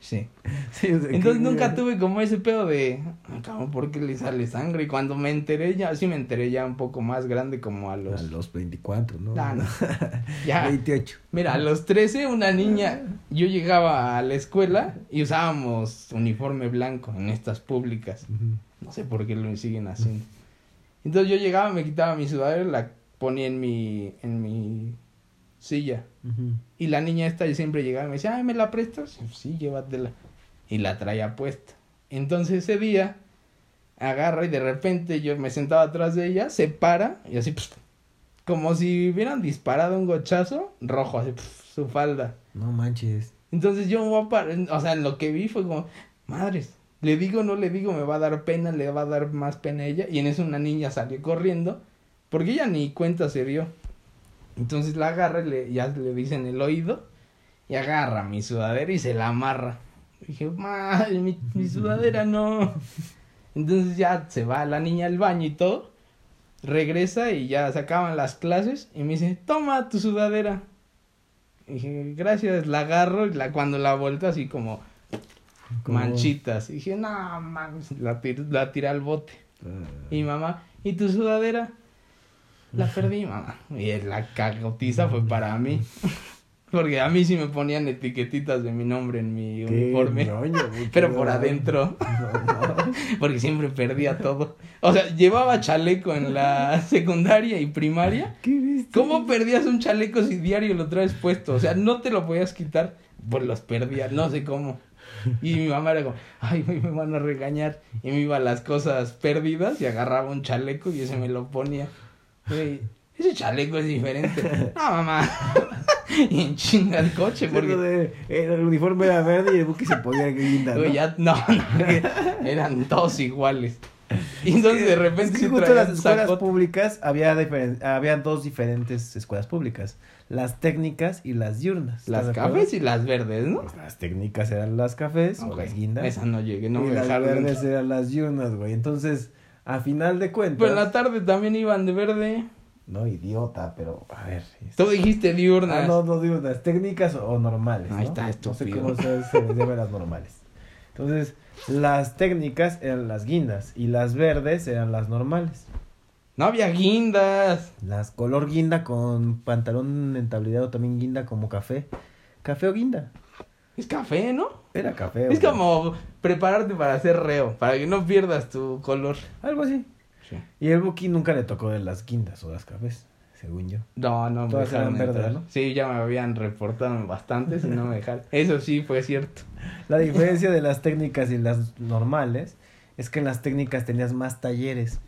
Sí. (laughs) Entonces que- nunca tuve como ese pedo de, "Ah, cabrón, ¿por qué le sale sangre? Y cuando me enteré, ya sí me enteré ya un poco más grande, como a los... A los 24, ¿no? Ah, no. (laughs) Ya, 28. mira, a los 13 una niña, yo llegaba a la escuela y usábamos uniforme blanco en estas públicas. No sé por qué lo siguen haciendo. Entonces yo llegaba, me quitaba mi sudadera y la ponía en mi, en mi silla. Y la niña esta siempre llegaba y me decía, ay, ¿me la prestas? Sí, llévatela. Y la traía puesta. Entonces ese día agarra y de repente yo me sentaba atrás de ella, se para y así, pf, como si hubieran disparado un gochazo rojo, así, pf, su falda. No manches. Entonces yo me voy a parar, o sea, lo que vi fue como, madres, le digo, no le digo, me va a dar pena, le va a dar más pena a ella. Y en eso una niña salió corriendo, porque ella ni cuenta se dio. Entonces la agarra y le, ya le dice en el oído, y agarra mi sudadera y se la amarra. dije, madre, mi, mi sudadera no. Entonces ya se va la niña al baño y todo, regresa y ya se acaban las clases y me dice, toma tu sudadera. Y dije, gracias, la agarro y la, cuando la vuelta así como manchitas. Y dije, no mames, la, tir- la tiré al bote. Ah. Y mamá, ¿y tu sudadera? La perdí, mamá. Y la cagotiza fue para mí. (laughs) Porque a mí sí me ponían etiquetitas de mi nombre en mi Qué uniforme. (laughs) Pero por adentro. (laughs) No, no. Porque siempre perdía todo. O sea, llevaba chaleco en la secundaria y primaria. ¿Qué viste? ¿Cómo perdías un chaleco si diario lo traes puesto? O sea, no te lo podías quitar. Pues los perdía, no sé cómo. Y mi mamá era como, ay, me van a regañar. Y me iba a las cosas perdidas y agarraba un chaleco y ese me lo ponía. Güey, ese chaleco es diferente. No, mamá. (laughs) y en chinga el coche, Porque porque. el uniforme era verde y el buque se podía guinda, ¿no? Ya, no, (laughs) no, eran todos iguales. Y entonces de repente Es que justo las escuelas públicas había, diferen- había dos diferentes escuelas públicas. Las técnicas y las diurnas. Las ¿Estás de cafés y las verdes, ¿no? Pues las técnicas eran las cafés o Ok, las guindas. Esa no llegué, no y me las dejaron. verdes eran las diurnas, güey. Entonces, a final de cuentas... Pero en la tarde también iban de verde. No, idiota, pero a ver... Tú dijiste diurnas. Ah, no, no diurnas, técnicas o, normales. Ahí ¿no? está, No sé cómo se, se les llama las normales. Entonces, las técnicas eran las guindas y las verdes eran las normales. No había guindas. Las color guinda con pantalón entablillado también guinda como café. Café o guinda. Es café, ¿no? Era café. Es como prepararte para hacer reo, para que no pierdas tu color. Algo así. Y el Buki nunca le tocó de las guindas o las cafés, según yo. No, no me Todas dejaron eran verdes, entrar. ¿no? Sí, ya me habían reportado bastantes y no me dejaron. Eso sí fue cierto. La diferencia de las técnicas y las normales es que en las técnicas tenías más talleres.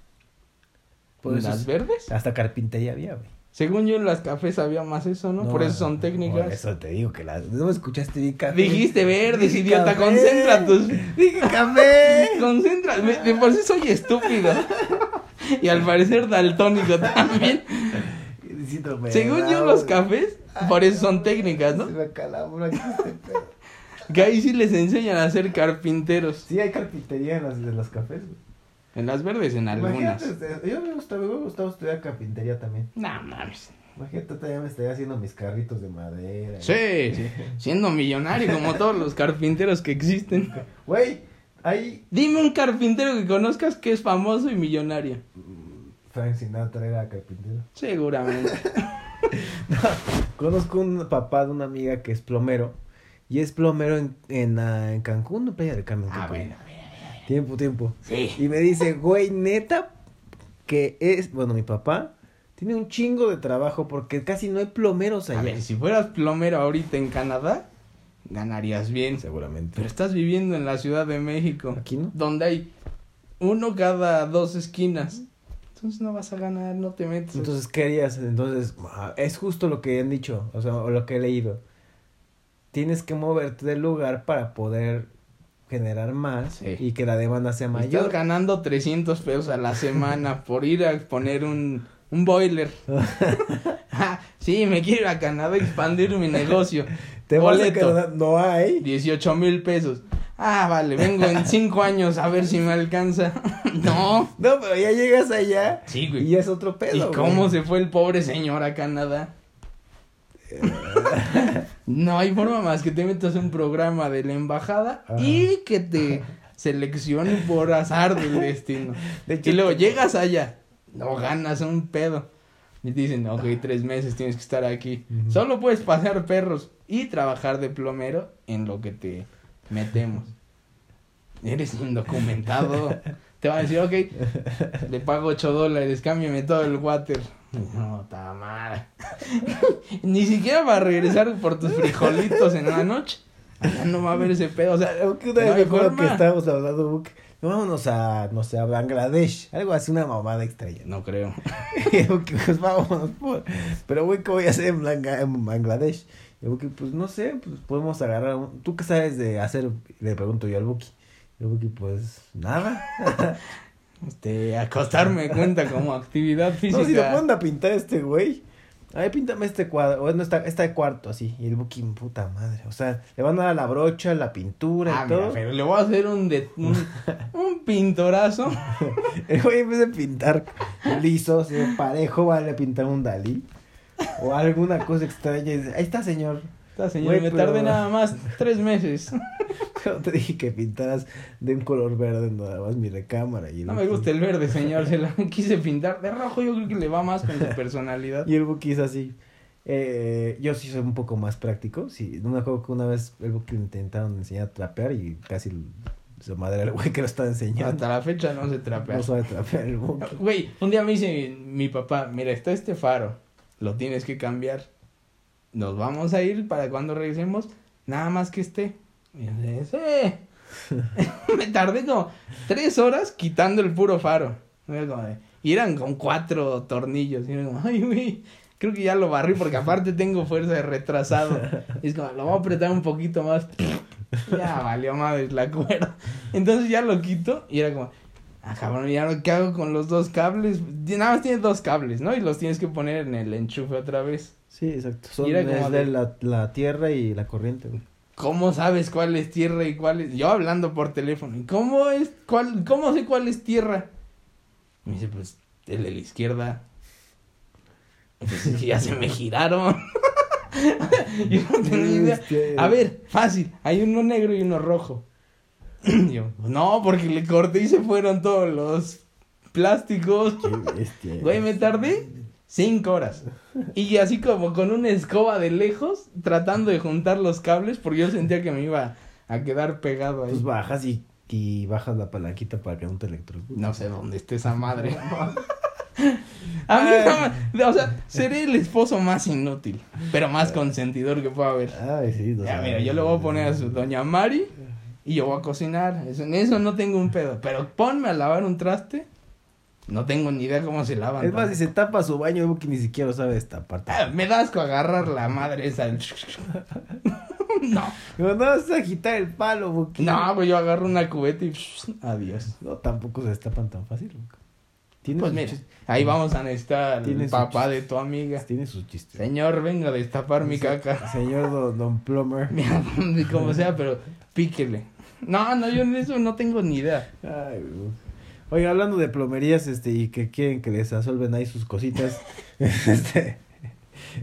Por ¿Las es- verdes? hasta carpintería había, güey. Según yo en las cafés había más eso, ¿no? Por eso son técnicas. Por eso te digo que las... No me escuchaste bien café. Dijiste verdes, Dije idiota, café. concentra tus... Dije café. (laughs) Concentra, me- de por sí soy estúpido. Y al parecer daltónico también. Según yo, los cafés, por eso son técnicas, ¿no? Se me aquí este pedo. Que ahí sí les enseñan a ser carpinteros. Sí, hay carpintería en las de los cafés, güey. En las verdes, en algunas. Imagínate, yo me gustaba, me gustaba estudiar carpintería también. No mames. Imagínate, todavía me estaría haciendo mis carritos de madera. Sí, sí. Siendo millonario como todos los carpinteros que existen. Güey, hay... Dime un carpintero que conozcas que es famoso y millonario. Frank Sinatra era carpintero. Seguramente. (laughs) Conozco un papá de una amiga que es plomero. Y es plomero en, en, ah, en Cancún, en Playa del Carmen. Ah, Cancún. bueno. Tiempo, tiempo. Sí. Y me dice, güey, neta, que es, bueno, mi papá tiene un chingo de trabajo porque casi no hay plomeros allá. A ver, si fueras plomero ahorita en Canadá, ganarías bien. Seguramente. Pero estás viviendo en la Ciudad de México. Aquí no. Donde hay uno cada dos esquinas. Entonces no vas a ganar, no te metes. Entonces, ¿qué harías? Entonces, ah, es justo lo que han dicho, o sea, o lo que he leído. Tienes que moverte del lugar para poder generar más Sí. y que la demanda sea Estás mayor. ganando 300 pesos a la semana (laughs) por ir a poner un, un boiler. (laughs) Ah, sí, me quiero ir a Canadá a expandir mi negocio. (laughs) Te Boleto. quedar- no hay. 18 mil pesos. Ah, vale, vengo en 5 años a ver si me alcanza. no. No, pero ya llegas allá Sí, y güey. ya es otro pedo. ¿Y güey. cómo se fue el pobre señor a Canadá? (laughs) no hay forma más que te metas a un programa de la embajada Ajá. y que te seleccionen por azar del destino. De hecho, Y luego llegas allá, no ganas un pedo. Y te dicen, ok, tres meses tienes que estar aquí. Solo puedes pasear perros y trabajar de plomero en lo que te metemos. Eres indocumentado. (laughs) Te van a decir, ok, le pago 8 dólares, cámbiame todo el water. No, está mal. (laughs) Ni siquiera va a regresar por tus frijolitos en la noche. Allá no va a haber ese pedo. O sea, una no vez hay forma. que estábamos hablando, Buki, vámonos a, no sé, a Bangladesh, algo así, una mamada extraña. No creo. (laughs) Y el Buki, pues vámonos, por... pero güey, ¿qué voy a hacer en, Bangladesh? Y Buki, pues no sé, pues podemos agarrar, un... ¿tú qué sabes de hacer? Le pregunto yo al Buki. Y el Buki, pues nada. (laughs) Este, acostarme cuenta como actividad física. no, si le ponen a pintar este güey. A ver, píntame este cuadro, bueno, está, está de cuarto, así. Y el Buki, puta madre. O sea, le van a dar la brocha, la pintura Ah, y mira, todo. pero le voy a hacer un, de, un, (laughs) un pintorazo. (laughs) El güey en vez de pintar liso, así, parejo, vale pintar un Dalí. O alguna cosa extraña. y dice, Ahí está, señor. Esta señor, Güey, me pero- tardé nada más tres meses. (laughs) Pero te dije que pintaras de un color verde nada más mi recámara. Y el No me gusta el verde, señor. Se la (laughs) quise pintar de rojo. Yo creo que le va más con su personalidad. Y el Buki es así. Eh, yo sí soy un poco más práctico. Sí, no me acuerdo que una vez el Buki intentaron enseñar a trapear y casi su madre el güey que lo estaba enseñando. Hasta la fecha no se trapea. No sabe trapear el Buki. Güey, un día me dice mi papá, mira, está este faro, lo tienes que cambiar. Nos vamos a ir para cuando regresemos, nada más que esté. "Sí". (laughs) me tardé como tres horas quitando el puro faro. Y eran con cuatro tornillos. Y como, ay, güey, creo que ya lo barrí porque aparte tengo fuerza de retrasado. Y es como, lo voy a apretar un poquito más. (laughs) ya valió madre la cuerda. Entonces ya lo quito y era como, Ah, cabrón, ¿y ahora qué hago con los dos cables? Nada más tienes dos cables, ¿no? Y los tienes que poner en el enchufe otra vez. Sí, exacto. Son como es de la, la tierra y la corriente, güey. ¿Cómo sabes cuál es tierra y cuál es...? Yo hablando por teléfono. ¿Y cómo es cuál... ¿Cómo sé cuál es tierra? Me dice, pues, el de la izquierda. Pues es que ya se me giraron. (laughs) Yo no tenía idea. A ver, fácil. Hay uno negro y uno rojo. (clears throat) Yo, no, porque le corté y se fueron todos los plásticos. Qué bestia. Güey, me tardé cinco horas. Y así como con una escoba de lejos, tratando de juntar los cables, porque yo sentía que me iba a quedar pegado ahí. Pues bajas y, y bajas la palanquita para que no te electrocute. No sé dónde esté esa madre. (laughs) A mí, no o sea, seré el esposo más inútil, pero más consentidor que pueda haber. Ay, sí. no Ya, mira, yo le voy a poner a su doña Mari y yo voy a cocinar. Eso, en eso no tengo un pedo. Pero ponme a lavar un traste, no tengo ni idea cómo se lavan. Es más, si se tapa su baño, Buki ni siquiera sabe destapar. Ah, me da asco agarrar la madre esa. (laughs) no, No, no, es agitar el palo, Buki. no, pues yo agarro una cubeta y adiós. No, tampoco se destapan tan fácil. Tiene Pues mira, chis- ahí vamos a necesitar el papá chiste. de tu amiga. Tiene sus chistes. Señor, venga a destapar mi caca. Señor Don, don Plumber. (laughs) Mira, como sea, pero píquele. No, no, yo en eso no tengo ni idea. Ay, Buki. Oiga, hablando de plomerías, este, y que quieren que les resuelven ahí sus cositas, (laughs) este,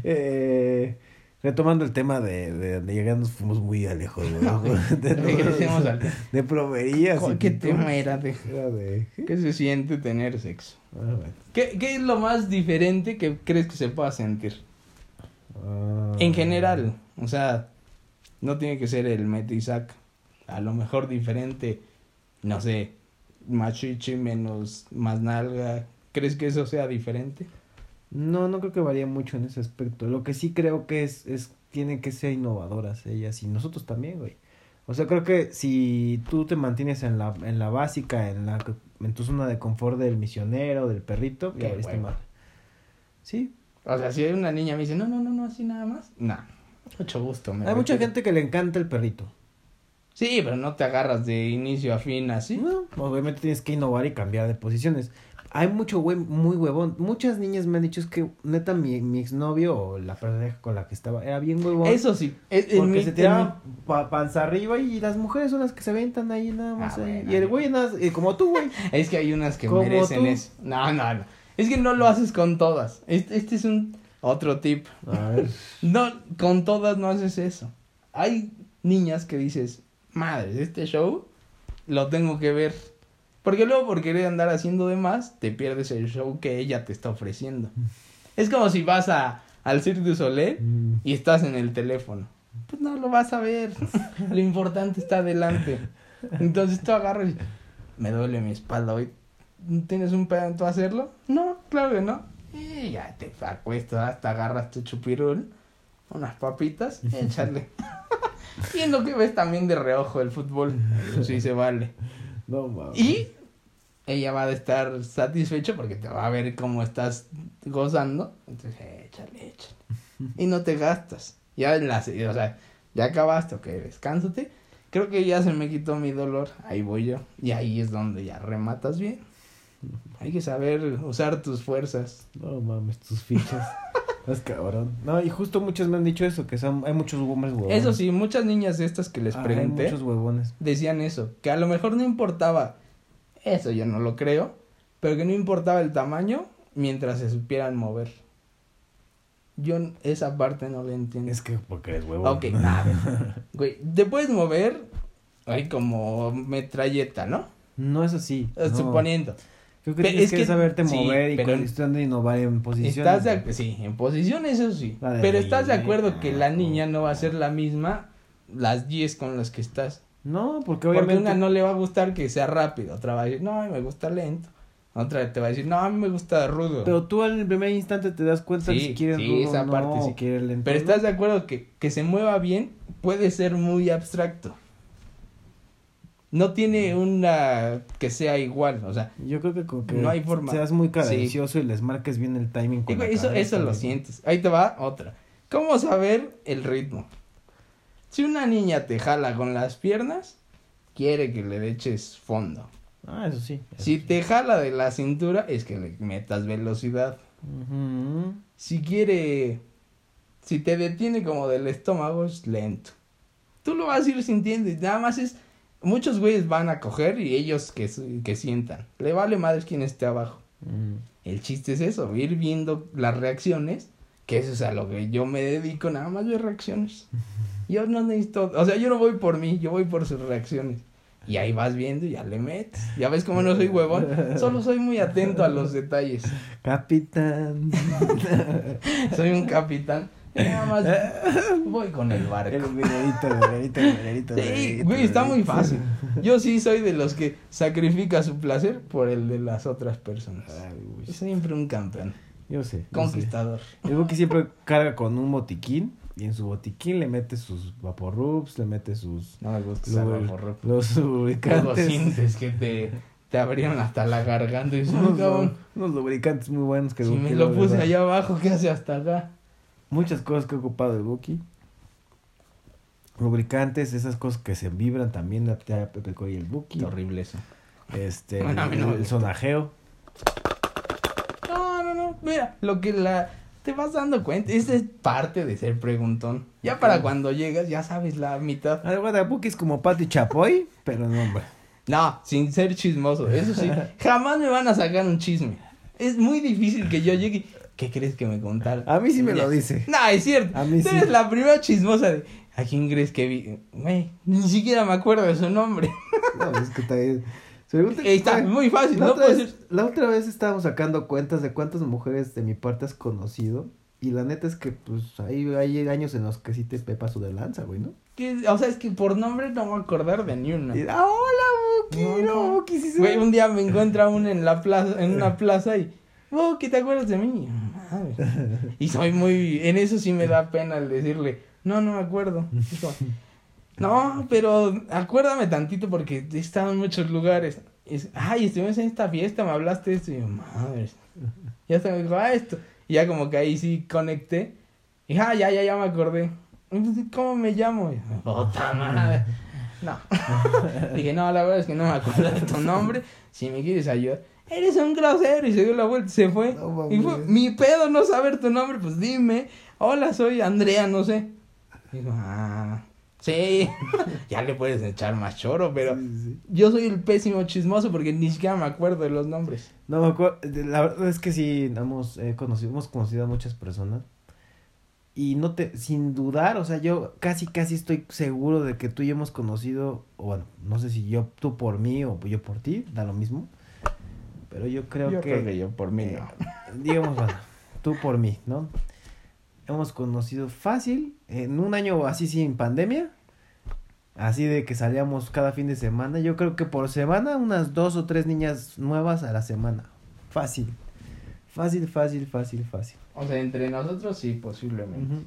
eh, retomando el tema de, de, de llegar nos fuimos muy lejos, güey. (laughs) De, (laughs) Regresemos al de plomerías. ¿Qué tema era de Era de- qué se siente tener sexo? Ah, bueno. ¿Qué, qué es lo más diferente que crees que se pueda sentir? Ah. En general, o sea, no tiene que ser el saca. A lo mejor diferente, no sé, más chichi, menos, más nalga. ¿Crees que eso sea diferente? No, no creo que varía mucho en ese aspecto. Lo que sí creo que es, es, tienen que ser innovadoras ellas y nosotros también, güey. O sea, creo que si tú te mantienes en la, en la básica, en la en tu zona de confort del misionero, del perrito, hueva. mal. Sí. O sea, si hay una niña me dice, no, no, no, no, así nada más. No, mucho gusto. me Hay mucha gente que le encanta el perrito. Sí, pero no te agarras de inicio a fin así. No, obviamente tienes que innovar y cambiar de posiciones. Hay mucho güey muy huevón. Muchas niñas me han dicho es que neta mi, mi exnovio o la pareja con la que estaba era bien huevón. Eso sí. es- en Porque mi- se en tiraban pa- panza arriba y las mujeres son las que se aventan ahí nada más. Ah, ahí. bueno, y el güey nada, y como tú, güey. (laughs) Es que hay unas que merecen tú. eso. No, no, no. Es que no lo haces con todas. Este, este es un otro tip. A ver. (laughs) No, con todas no haces eso. Hay niñas que dices, madre, este show lo tengo que ver. Porque luego por querer andar haciendo de más, te pierdes el show que ella te está ofreciendo. (laughs) Es como si vas a, al Cirque du Soleil Mm. y estás en el teléfono. Pues no lo vas a ver. (laughs) lo importante está adelante. Entonces tú agarras y me duele mi espalda hoy. ¿Tienes un pedo en tu hacerlo? No, claro que no. Y ya te acuestas, hasta agarras tu chupirul, unas papitas, (laughs) échale. y en lo que ves también de reojo el fútbol, sí se vale. No mames. Y ella va a estar satisfecha porque te va a ver cómo estás gozando. Entonces, échale, échale. Y no te gastas. Ya la, o sea, ya acabaste, ok, descánsate. Creo que ya se me quitó mi dolor. Ahí voy yo. Y ahí es donde ya rematas bien. Hay que saber usar tus fuerzas. No mames, tus fichas. (laughs) Es cabrón. No, y justo muchos me han dicho eso, que son, hay muchos hombres huevones. Eso sí, muchas niñas de estas que les Ah, hay pregunté muchos huevones. decían eso, que a lo mejor no importaba, eso yo no lo creo, pero que no importaba el tamaño mientras se supieran mover. Yo esa parte no la entiendo. Es que porque eres huevón. Ok, (laughs) a ver, güey, te puedes mover ahí como metralleta, ¿no? No es así. No. Suponiendo. Creo que Pero tienes es que, que- saberte sí, mover y pero- cuestión de innovar en posiciones. Estás de, ac- sí, en posición eso sí. Pero estás de acuerdo que la no. niña no va a ser la misma las 10 con las que estás. No, porque Porque obviamente. una no le va a gustar que sea rápido, otra va a decir, no, me gusta lento. Otra te va a decir, no, a mí me gusta rudo. Pero tú al primer instante te das cuenta Sí, si quieres sí, rudo esa o no, parte sí. o quieres lento. Pero estás no. de acuerdo que que se mueva bien puede ser muy abstracto. No tiene una que sea igual, o sea, Yo creo que con que No hay forma. seas muy cadencioso y les marques bien el timing con digo, eso, cabeza, eso lo sientes. Ahí te va otra. ¿Cómo saber el ritmo? Si una niña te jala con las piernas, quiere que le eches fondo. Ah, eso sí. eso Si sí. te jala de la cintura, es que le metas velocidad. Si quiere, si te detiene como del estómago, es lento. Tú lo vas a ir sintiendo y nada más es, muchos güeyes van a coger y ellos que, que sientan. Le vale madres quien esté abajo. Mm. El chiste es eso, ir viendo las reacciones, que eso es a lo que yo me dedico, nada más ver reacciones. (laughs) Yo no necesito, o sea, yo no voy por mí, yo voy por sus reacciones. Y ahí vas viendo y ya le metes. Ya ves cómo no soy huevón, solo soy muy atento a los detalles. Capitán. (laughs) Soy un capitán. Nada más (laughs) voy con el barco. el venerito, el venerito. el Sí, venerito, güey, está muy fácil. Yo sí soy de los que sacrifica su placer por el de las otras personas. Ay. Siempre un campeón, Yo sé. yo sé. conquistador. El Buki siempre carga con un botiquín y en su botiquín le mete sus vaporrups, le mete sus No me gusta usar los lubricantes. sientes que te, te abrieron hasta la garganta y unos, "Ay, cabrón, unos lubricantes muy buenos que si me lo puse allá abajo, ¿qué hace hasta acá? Muchas cosas que ha ocupado el Buki. Lubricantes, esas cosas que se vibran también la aplicó y el Buki. Horrible eso. Este, (laughs) el, no el sonajeo. No, no, no, mira, lo que la... Te vas dando cuenta, esa es parte de ser preguntón. Ya para cuando llegas, ya sabes la mitad. Algo de Buki es como Pati Chapoy, pero no, hombre. No, sin ser chismoso, eso sí. (laughs) Jamás me van a sacar un chisme. Es muy difícil que yo llegue. ¿Qué crees que me contaron? A mí sí me Ya. lo dice. No, es cierto. A mí Tú sí. eres la primera chismosa de. ¿A quién crees que vi? Güey, ni siquiera me acuerdo de su nombre. (laughs) No, es que está ahí. Está, muy fácil. La, No otra vez, la otra vez estábamos sacando cuentas de cuántas mujeres de mi parte has conocido. Y la neta es que, pues, hay, hay años en los que sí te pepa su de lanza, güey, ¿no? que- O sea, es que por nombre no me voy a acordar de ni una. Y, ah, hola, Buki, no. Buki, sí se Güey, un día me encuentra uno en la plaza, en una (laughs) plaza y. oh, ¿qué te acuerdas de mí? Madre. Y soy muy, en eso sí me da pena el decirle, no, no me acuerdo. No, pero acuérdame tantito porque he estado en muchos lugares. Es, Ay, estuvimos en esta fiesta, me hablaste de esto. Y yo, madre. Ya hasta me dijo, ah, esto. Y ya como que ahí sí conecté. Y ah, ya, ya, ya me acordé. ¿Cómo me llamo? Y madre. No. (laughs) Dije, no, la verdad es que no me acuerdo de tu nombre. Si me quieres ayudar. Eres un grosero. Y se dio la vuelta y se fue. No y fue, mi pedo no saber tu nombre. Pues dime. Hola, soy Andrea, no sé. Digo, ah, sí. (laughs) ya le puedes echar más choro, pero Sí, sí, sí. yo soy el pésimo chismoso porque ni siquiera me acuerdo de los nombres. No me acuerdo, la verdad es que sí, hemos, eh, conocido, hemos conocido a muchas personas. Y no te, sin dudar, o sea, yo casi, casi estoy seguro de que tú y yo hemos conocido, o bueno, no sé si yo, tú por mí o yo por ti, da lo mismo. Pero yo creo yo que, creo que yo por mí eh, no. (laughs) digamos, bueno, tú por mí, ¿no? Hemos conocido fácil, en un año así sin pandemia, así de que salíamos cada fin de semana, yo creo que por semana unas dos o tres niñas nuevas a la semana. Fácil. Fácil, fácil, fácil, fácil. O sea, entre nosotros sí, posiblemente.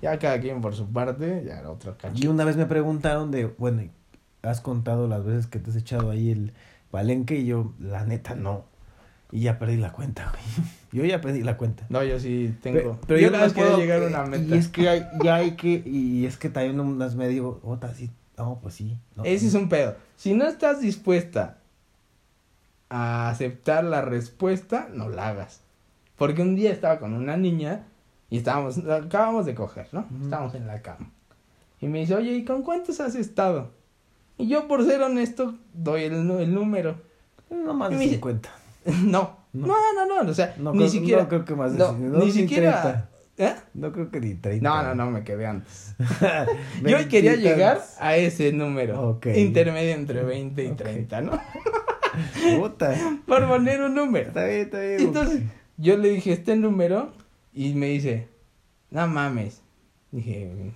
Ya cada quien por su parte, ya era otro Y una vez me preguntaron de, bueno, has contado las veces que te has echado ahí el palenque y yo, la neta, no. Y ya perdí la cuenta, güey. (laughs) Yo ya perdí la cuenta. No, yo sí tengo. Pero, yo yo más no puedo, llegar a una meta. Y es que hay, ya hay que, y es que también unas me digo, otra sí, no, pues sí. no, Ese es un pedo. Si no estás dispuesta a aceptar la respuesta, no la hagas. Porque un día estaba con una niña y estábamos, acabamos de coger, ¿no? Estábamos en la cama. Y me dice, oye, ¿y con cuántos has estado? Y yo, por ser honesto, doy el, el número. No más de dice- 50. (laughs) no, No. no, no, no, o sea, No, ni creo, siquiera. no creo que más de no, 50, ni no, siquiera. ¿Eh? No creo que ni 30. No, no, no, me quedé antes. (laughs) Yo quería llegar a ese número. Ok. Intermedio entre 20 y Ok. 30, ¿no? (laughs) Puta. Por poner un número. Está bien, está bien. Entonces, yo le dije este número y me dice, no mames. Dije.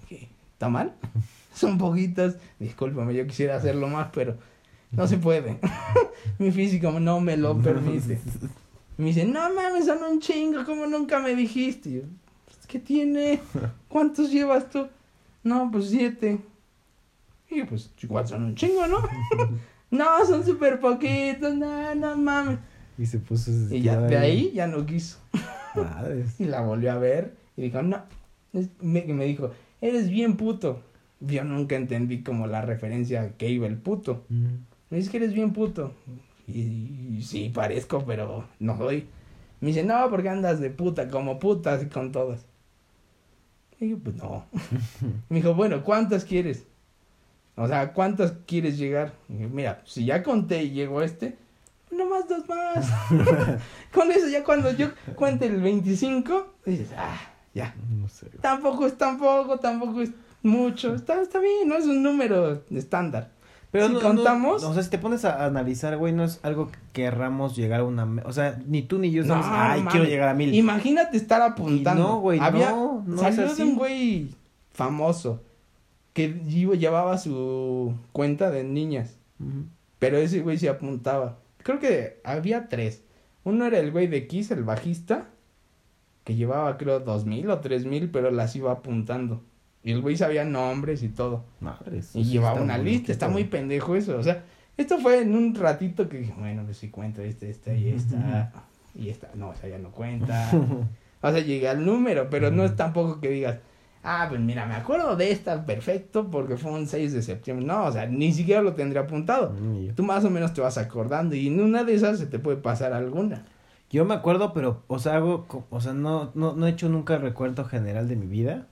¿Está mal? (laughs) Son poquitas. Discúlpame, yo quisiera hacerlo más, pero no se puede. (laughs) Mi físico no me lo permite. Me dice, no mames, son un chingo, como nunca me dijiste. Yo, "Pues, ¿qué tiene? (laughs) ¿Cuántos llevas tú? No, pues siete. Y yo, pues igual son un chingo, ¿no? no, son súper poquitos, no, no mames. Y se puso. Y ya de ahí ya no quiso. Madres. Y la volvió a ver y dijo, no. Me, me dijo, eres bien puto. Yo nunca entendí como la referencia a que iba el puto. Me dice que eres bien puto. Y, y sí, parezco, pero no soy. Me dice, no, porque andas de puta, como puta, así con todas. Y yo, pues no. (laughs) Me dijo, bueno, ¿cuántas quieres? O sea, ¿cuántas quieres llegar? Y dije, mira, si ya conté y llegó este, nomás dos más. (laughs) (laughs) con eso, ya cuando yo cuente el 25, dices, ah, ya. No sé. Tampoco es tampoco, tampoco es mucho. Está, está bien, no es un número estándar. Pero Si no- contamos- no, o sea, si te pones a analizar, güey, no es algo que querramos llegar a una. O sea, ni tú ni yo No, sabes, ay, quiero llegar a mil. Imagínate estar apuntando. Y no, güey, Había, no, no salió de un güey famoso que llevaba su cuenta de niñas, pero ese güey se apuntaba. Creo que había tres. Uno era el güey de Kiss, el bajista, que llevaba creo dos mil o tres mil, pero las iba apuntando. Y el güey sabía nombres y todo. Madres. Y llevaba una lista, está muy pendejo eso. O sea, esto fue en un ratito que dije, bueno, pues sí cuento este, esta y esta. Y esta, no, esa ya no cuenta. (laughs) O sea, llegué al número, pero no es tampoco que digas, ah, pues mira, me acuerdo de esta perfecto porque fue un 6 de septiembre. No, o sea, ni siquiera lo tendría apuntado. Yo. Tú más o menos te vas acordando y en una de esas se te puede pasar alguna. Yo me acuerdo, pero, o sea, hago, o sea, no, no, no he hecho nunca recuerdo general de mi vida.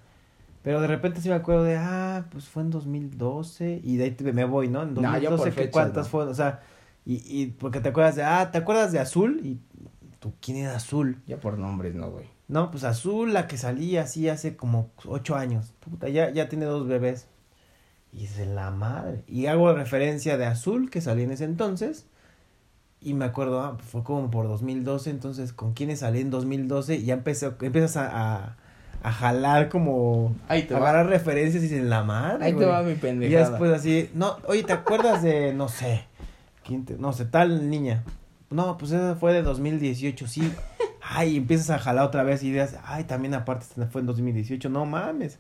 Pero de repente sí me acuerdo de, ah, pues fue en 2012 y de ahí te- me voy, ¿no? En No, yo 2012, por ¿qué fechas, ¿cuántas no. fueron? O sea, y, y porque te acuerdas de, ah, ¿te acuerdas de Azul? Y tú, ¿quién era Azul? Ya por nombres, no, güey. No, pues Azul, la que salía así hace como ocho años. Puta, ya, ya tiene dos bebés. Y es de la madre. Y hago referencia de Azul, que salió en ese entonces. Y me acuerdo, ah, fue como por 2012. Entonces, ¿con quiénes salí en 2012? Y ya empecé, empiezas a, a, a jalar como... Ahí te va. agarrar referencias y dices, la madre, Ahí te güey". va mi Y pendejada. ya después así, no, oye, ¿te acuerdas de, no sé, quién te- no sé, tal niña? no, pues esa fue de 2018, sí. Ay, empiezas a jalar otra vez ideas. Ay, también aparte fue en 2018, no mames.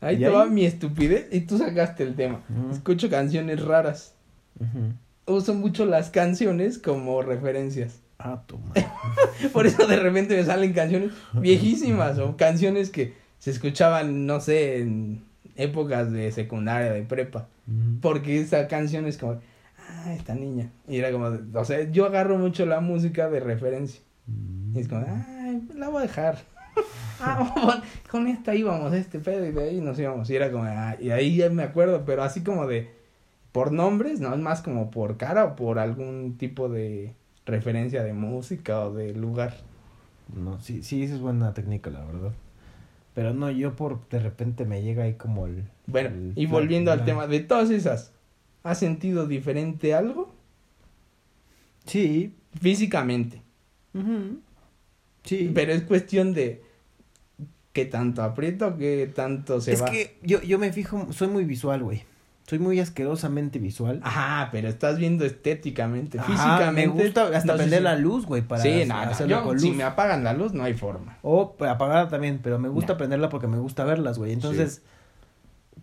Ahí ¿Y te ahí? va mi estupidez y tú sacaste el tema. Escucho canciones raras. Uso mucho las canciones como referencias. Ah, toma. (laughs) Por eso de repente me salen canciones viejísimas o canciones que se escuchaban, no sé, en épocas de secundaria, de prepa. Porque esa canción es como, ah, esta niña. Y era como, o sea, yo agarro mucho la música de referencia. Y es como, ay, la voy a dejar. (laughs) Ah, con esta íbamos este pedo y de ahí nos íbamos. Y era como, ah, y ahí ya me acuerdo, pero así como de, por nombres, no es más como por cara o por algún tipo de referencia de música o de lugar. No, sí, sí, esa es buena técnica, la verdad. Pero no, yo por de repente me llega ahí como el. Bueno, el- y volviendo al la- tema de todas esas, ¿has sentido diferente algo? Sí. Físicamente. Sí. Pero es cuestión de qué tanto aprieto, qué tanto se es va. que yo, yo me fijo, soy muy visual, güey. Soy muy asquerosamente visual. Ajá, pero estás viendo estéticamente, Ajá, físicamente. Me gusta hasta no prender si- la luz, güey, para sí, no, hacerlo yo, con si luz. me apagan la luz no hay forma. O apagarla también, pero me gusta No. prenderla porque me gusta verlas, güey. Entonces,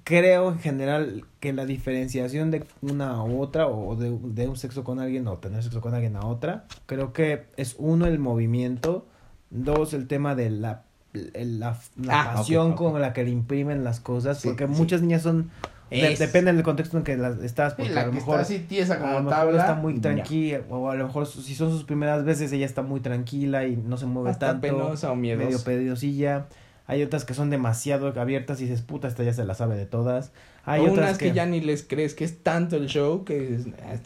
creo en general que la diferenciación de una u otra, o de, de un sexo con alguien, o tener sexo con alguien a otra, creo que es uno, el movimiento, dos, el tema de la, la, la Ah, pasión ok. con la que le imprimen las cosas, porque muchas niñas son... de- depende del contexto en que las estás, Sí, porque la a lo que mejor... está así tiesa a como lo mejor tabla. está muy ya. tranquila, o a lo mejor si son sus primeras veces, ella está muy tranquila y no se mueve Hasta tanto penosa o medio miedosa. pedidosilla. Hay otras que son demasiado abiertas y dices, puta, esta ya se la sabe de todas. Hay otras unas que... ya ni les crees que es tanto el show que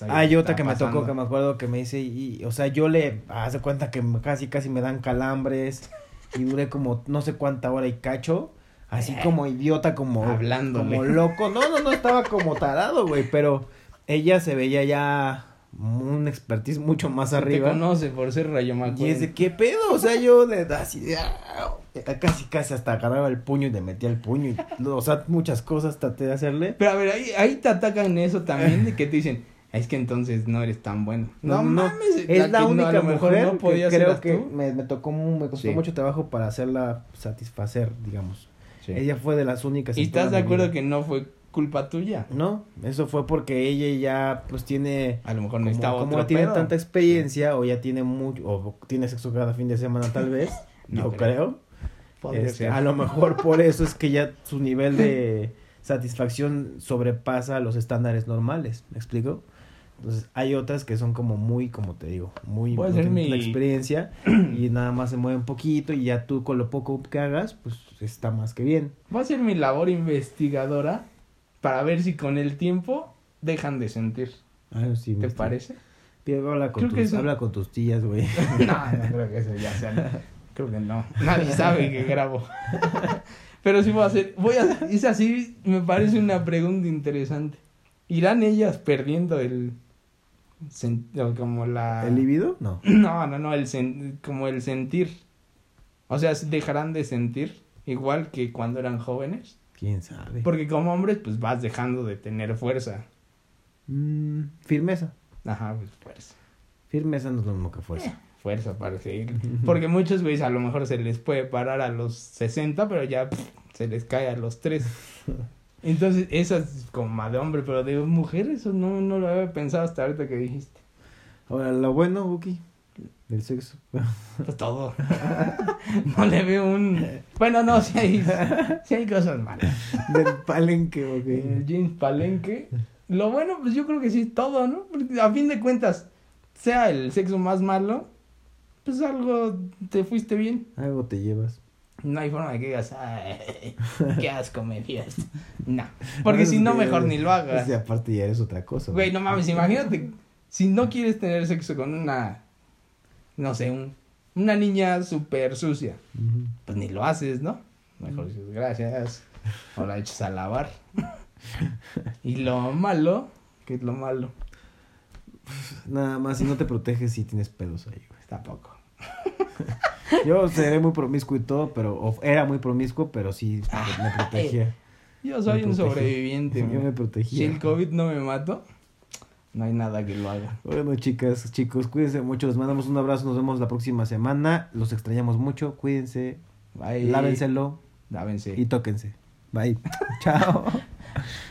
"Ah, Hay otra que me pasando". tocó, que me acuerdo que me dice, y, o sea, yo le, hace cuenta que casi, casi me dan calambres y duré como no sé cuánta hora y cacho, así como idiota, como, Hablándole. como loco. No, no, no, estaba como tarado, güey, pero ella se veía ya un expertise mucho más arriba. Te conoce por ser Rayo Y es de, ¿qué pedo? O sea, yo le da así, de, "Ah", casi, casi hasta agarraba el puño y le metía el puño. Y, o sea, muchas cosas traté de hacerle. Pero a ver, ahí, ahí te atacan eso también de que te dicen, es que entonces no eres tan bueno. No, mames, Es la, única mujer no que creo que me, me tocó me costó Sí. mucho trabajo para hacerla satisfacer, digamos. Sí. Ella fue de las únicas. ¿Y estás de acuerdo vida. que no fue culpa tuya? No, eso fue porque ella ya pues tiene A lo mejor como, necesitaba como otro tiene pedo. tanta experiencia o ya tiene mucho o tiene sexo cada fin de semana tal (laughs) vez, No yo creo. creo. Podría Este, ser. a lo mejor por eso es que ya su nivel de satisfacción sobrepasa los estándares normales, ¿me explico? Entonces hay otras que son como muy, como te digo, muy Puede ser mi- experiencia (clears throat) y nada más se mueve un poquito y ya tú con lo poco que hagas, pues está más que bien. Voy a hacer mi labor investigadora para ver si con el tiempo dejan de sentir. Ah, sí, ¿Te parece? Pío, habla con, Creo que tus, eso- habla con tus tías, güey. (laughs) no, no creo que eso ya sea. Creo que no. Nadie sabe que grabo. (laughs) Pero sí voy a hacer. Voy a. Es así, me parece una pregunta interesante. ¿Irán ellas perdiendo el. Sen- como la. ¿El libido? No. (clears throat) No, no, no, el sen- como el sentir. O sea, dejarán de sentir igual que cuando eran jóvenes. ¿Quién sabe? Porque como hombres, pues vas dejando de tener fuerza. Mm, firmeza. Ajá, pues fuerza. Firmeza no es lo mismo que fuerza. Fuerza para seguir. (laughs) Porque muchos güeyes a lo mejor se les puede parar a los 60, pero ya pff, se les cae a los 3. (laughs) Entonces, esa es como más de hombre, pero de mujer, eso no, no lo había pensado hasta ahorita que dijiste. Ahora, lo bueno, Buki, del sexo. Pues todo. (laughs) no le veo un. Bueno, no, si hay, sí hay cosas malas. del palenque, El ok. James Palenque. Lo bueno, pues yo creo que sí, todo, ¿no? Porque a fin de cuentas, sea el sexo más malo, pues algo te fuiste bien. Algo te llevas. No hay forma de que digas, "Ay, qué asco me dio esto". No, (laughs) porque si no, mejor ni lo hagas. que aparte ya eres otra cosa. Güey, no mames, imagínate, si no quieres tener sexo con una, no sé, un, una niña súper sucia, pues ni lo haces, ¿no? Mejor dices, gracias, o la echas a lavar. (laughs) y lo malo, ¿qué es lo malo? Nada más, si no te proteges, si tienes pedos ahí, güey. Tampoco. (laughs) (laughs) Yo seré muy promiscuo y todo, pero. o era muy promiscuo, pero sí me protegía. Yo soy un sobreviviente. Yo me Si protegía. el COVID no me mató, No hay nada que lo haga. Bueno, chicas, chicos, cuídense mucho. Les mandamos un abrazo. Nos vemos la próxima semana. Los extrañamos mucho. Cuídense. Bye. Lávenselo Lávense. y tóquense. Bye. (laughs) Chao. (laughs)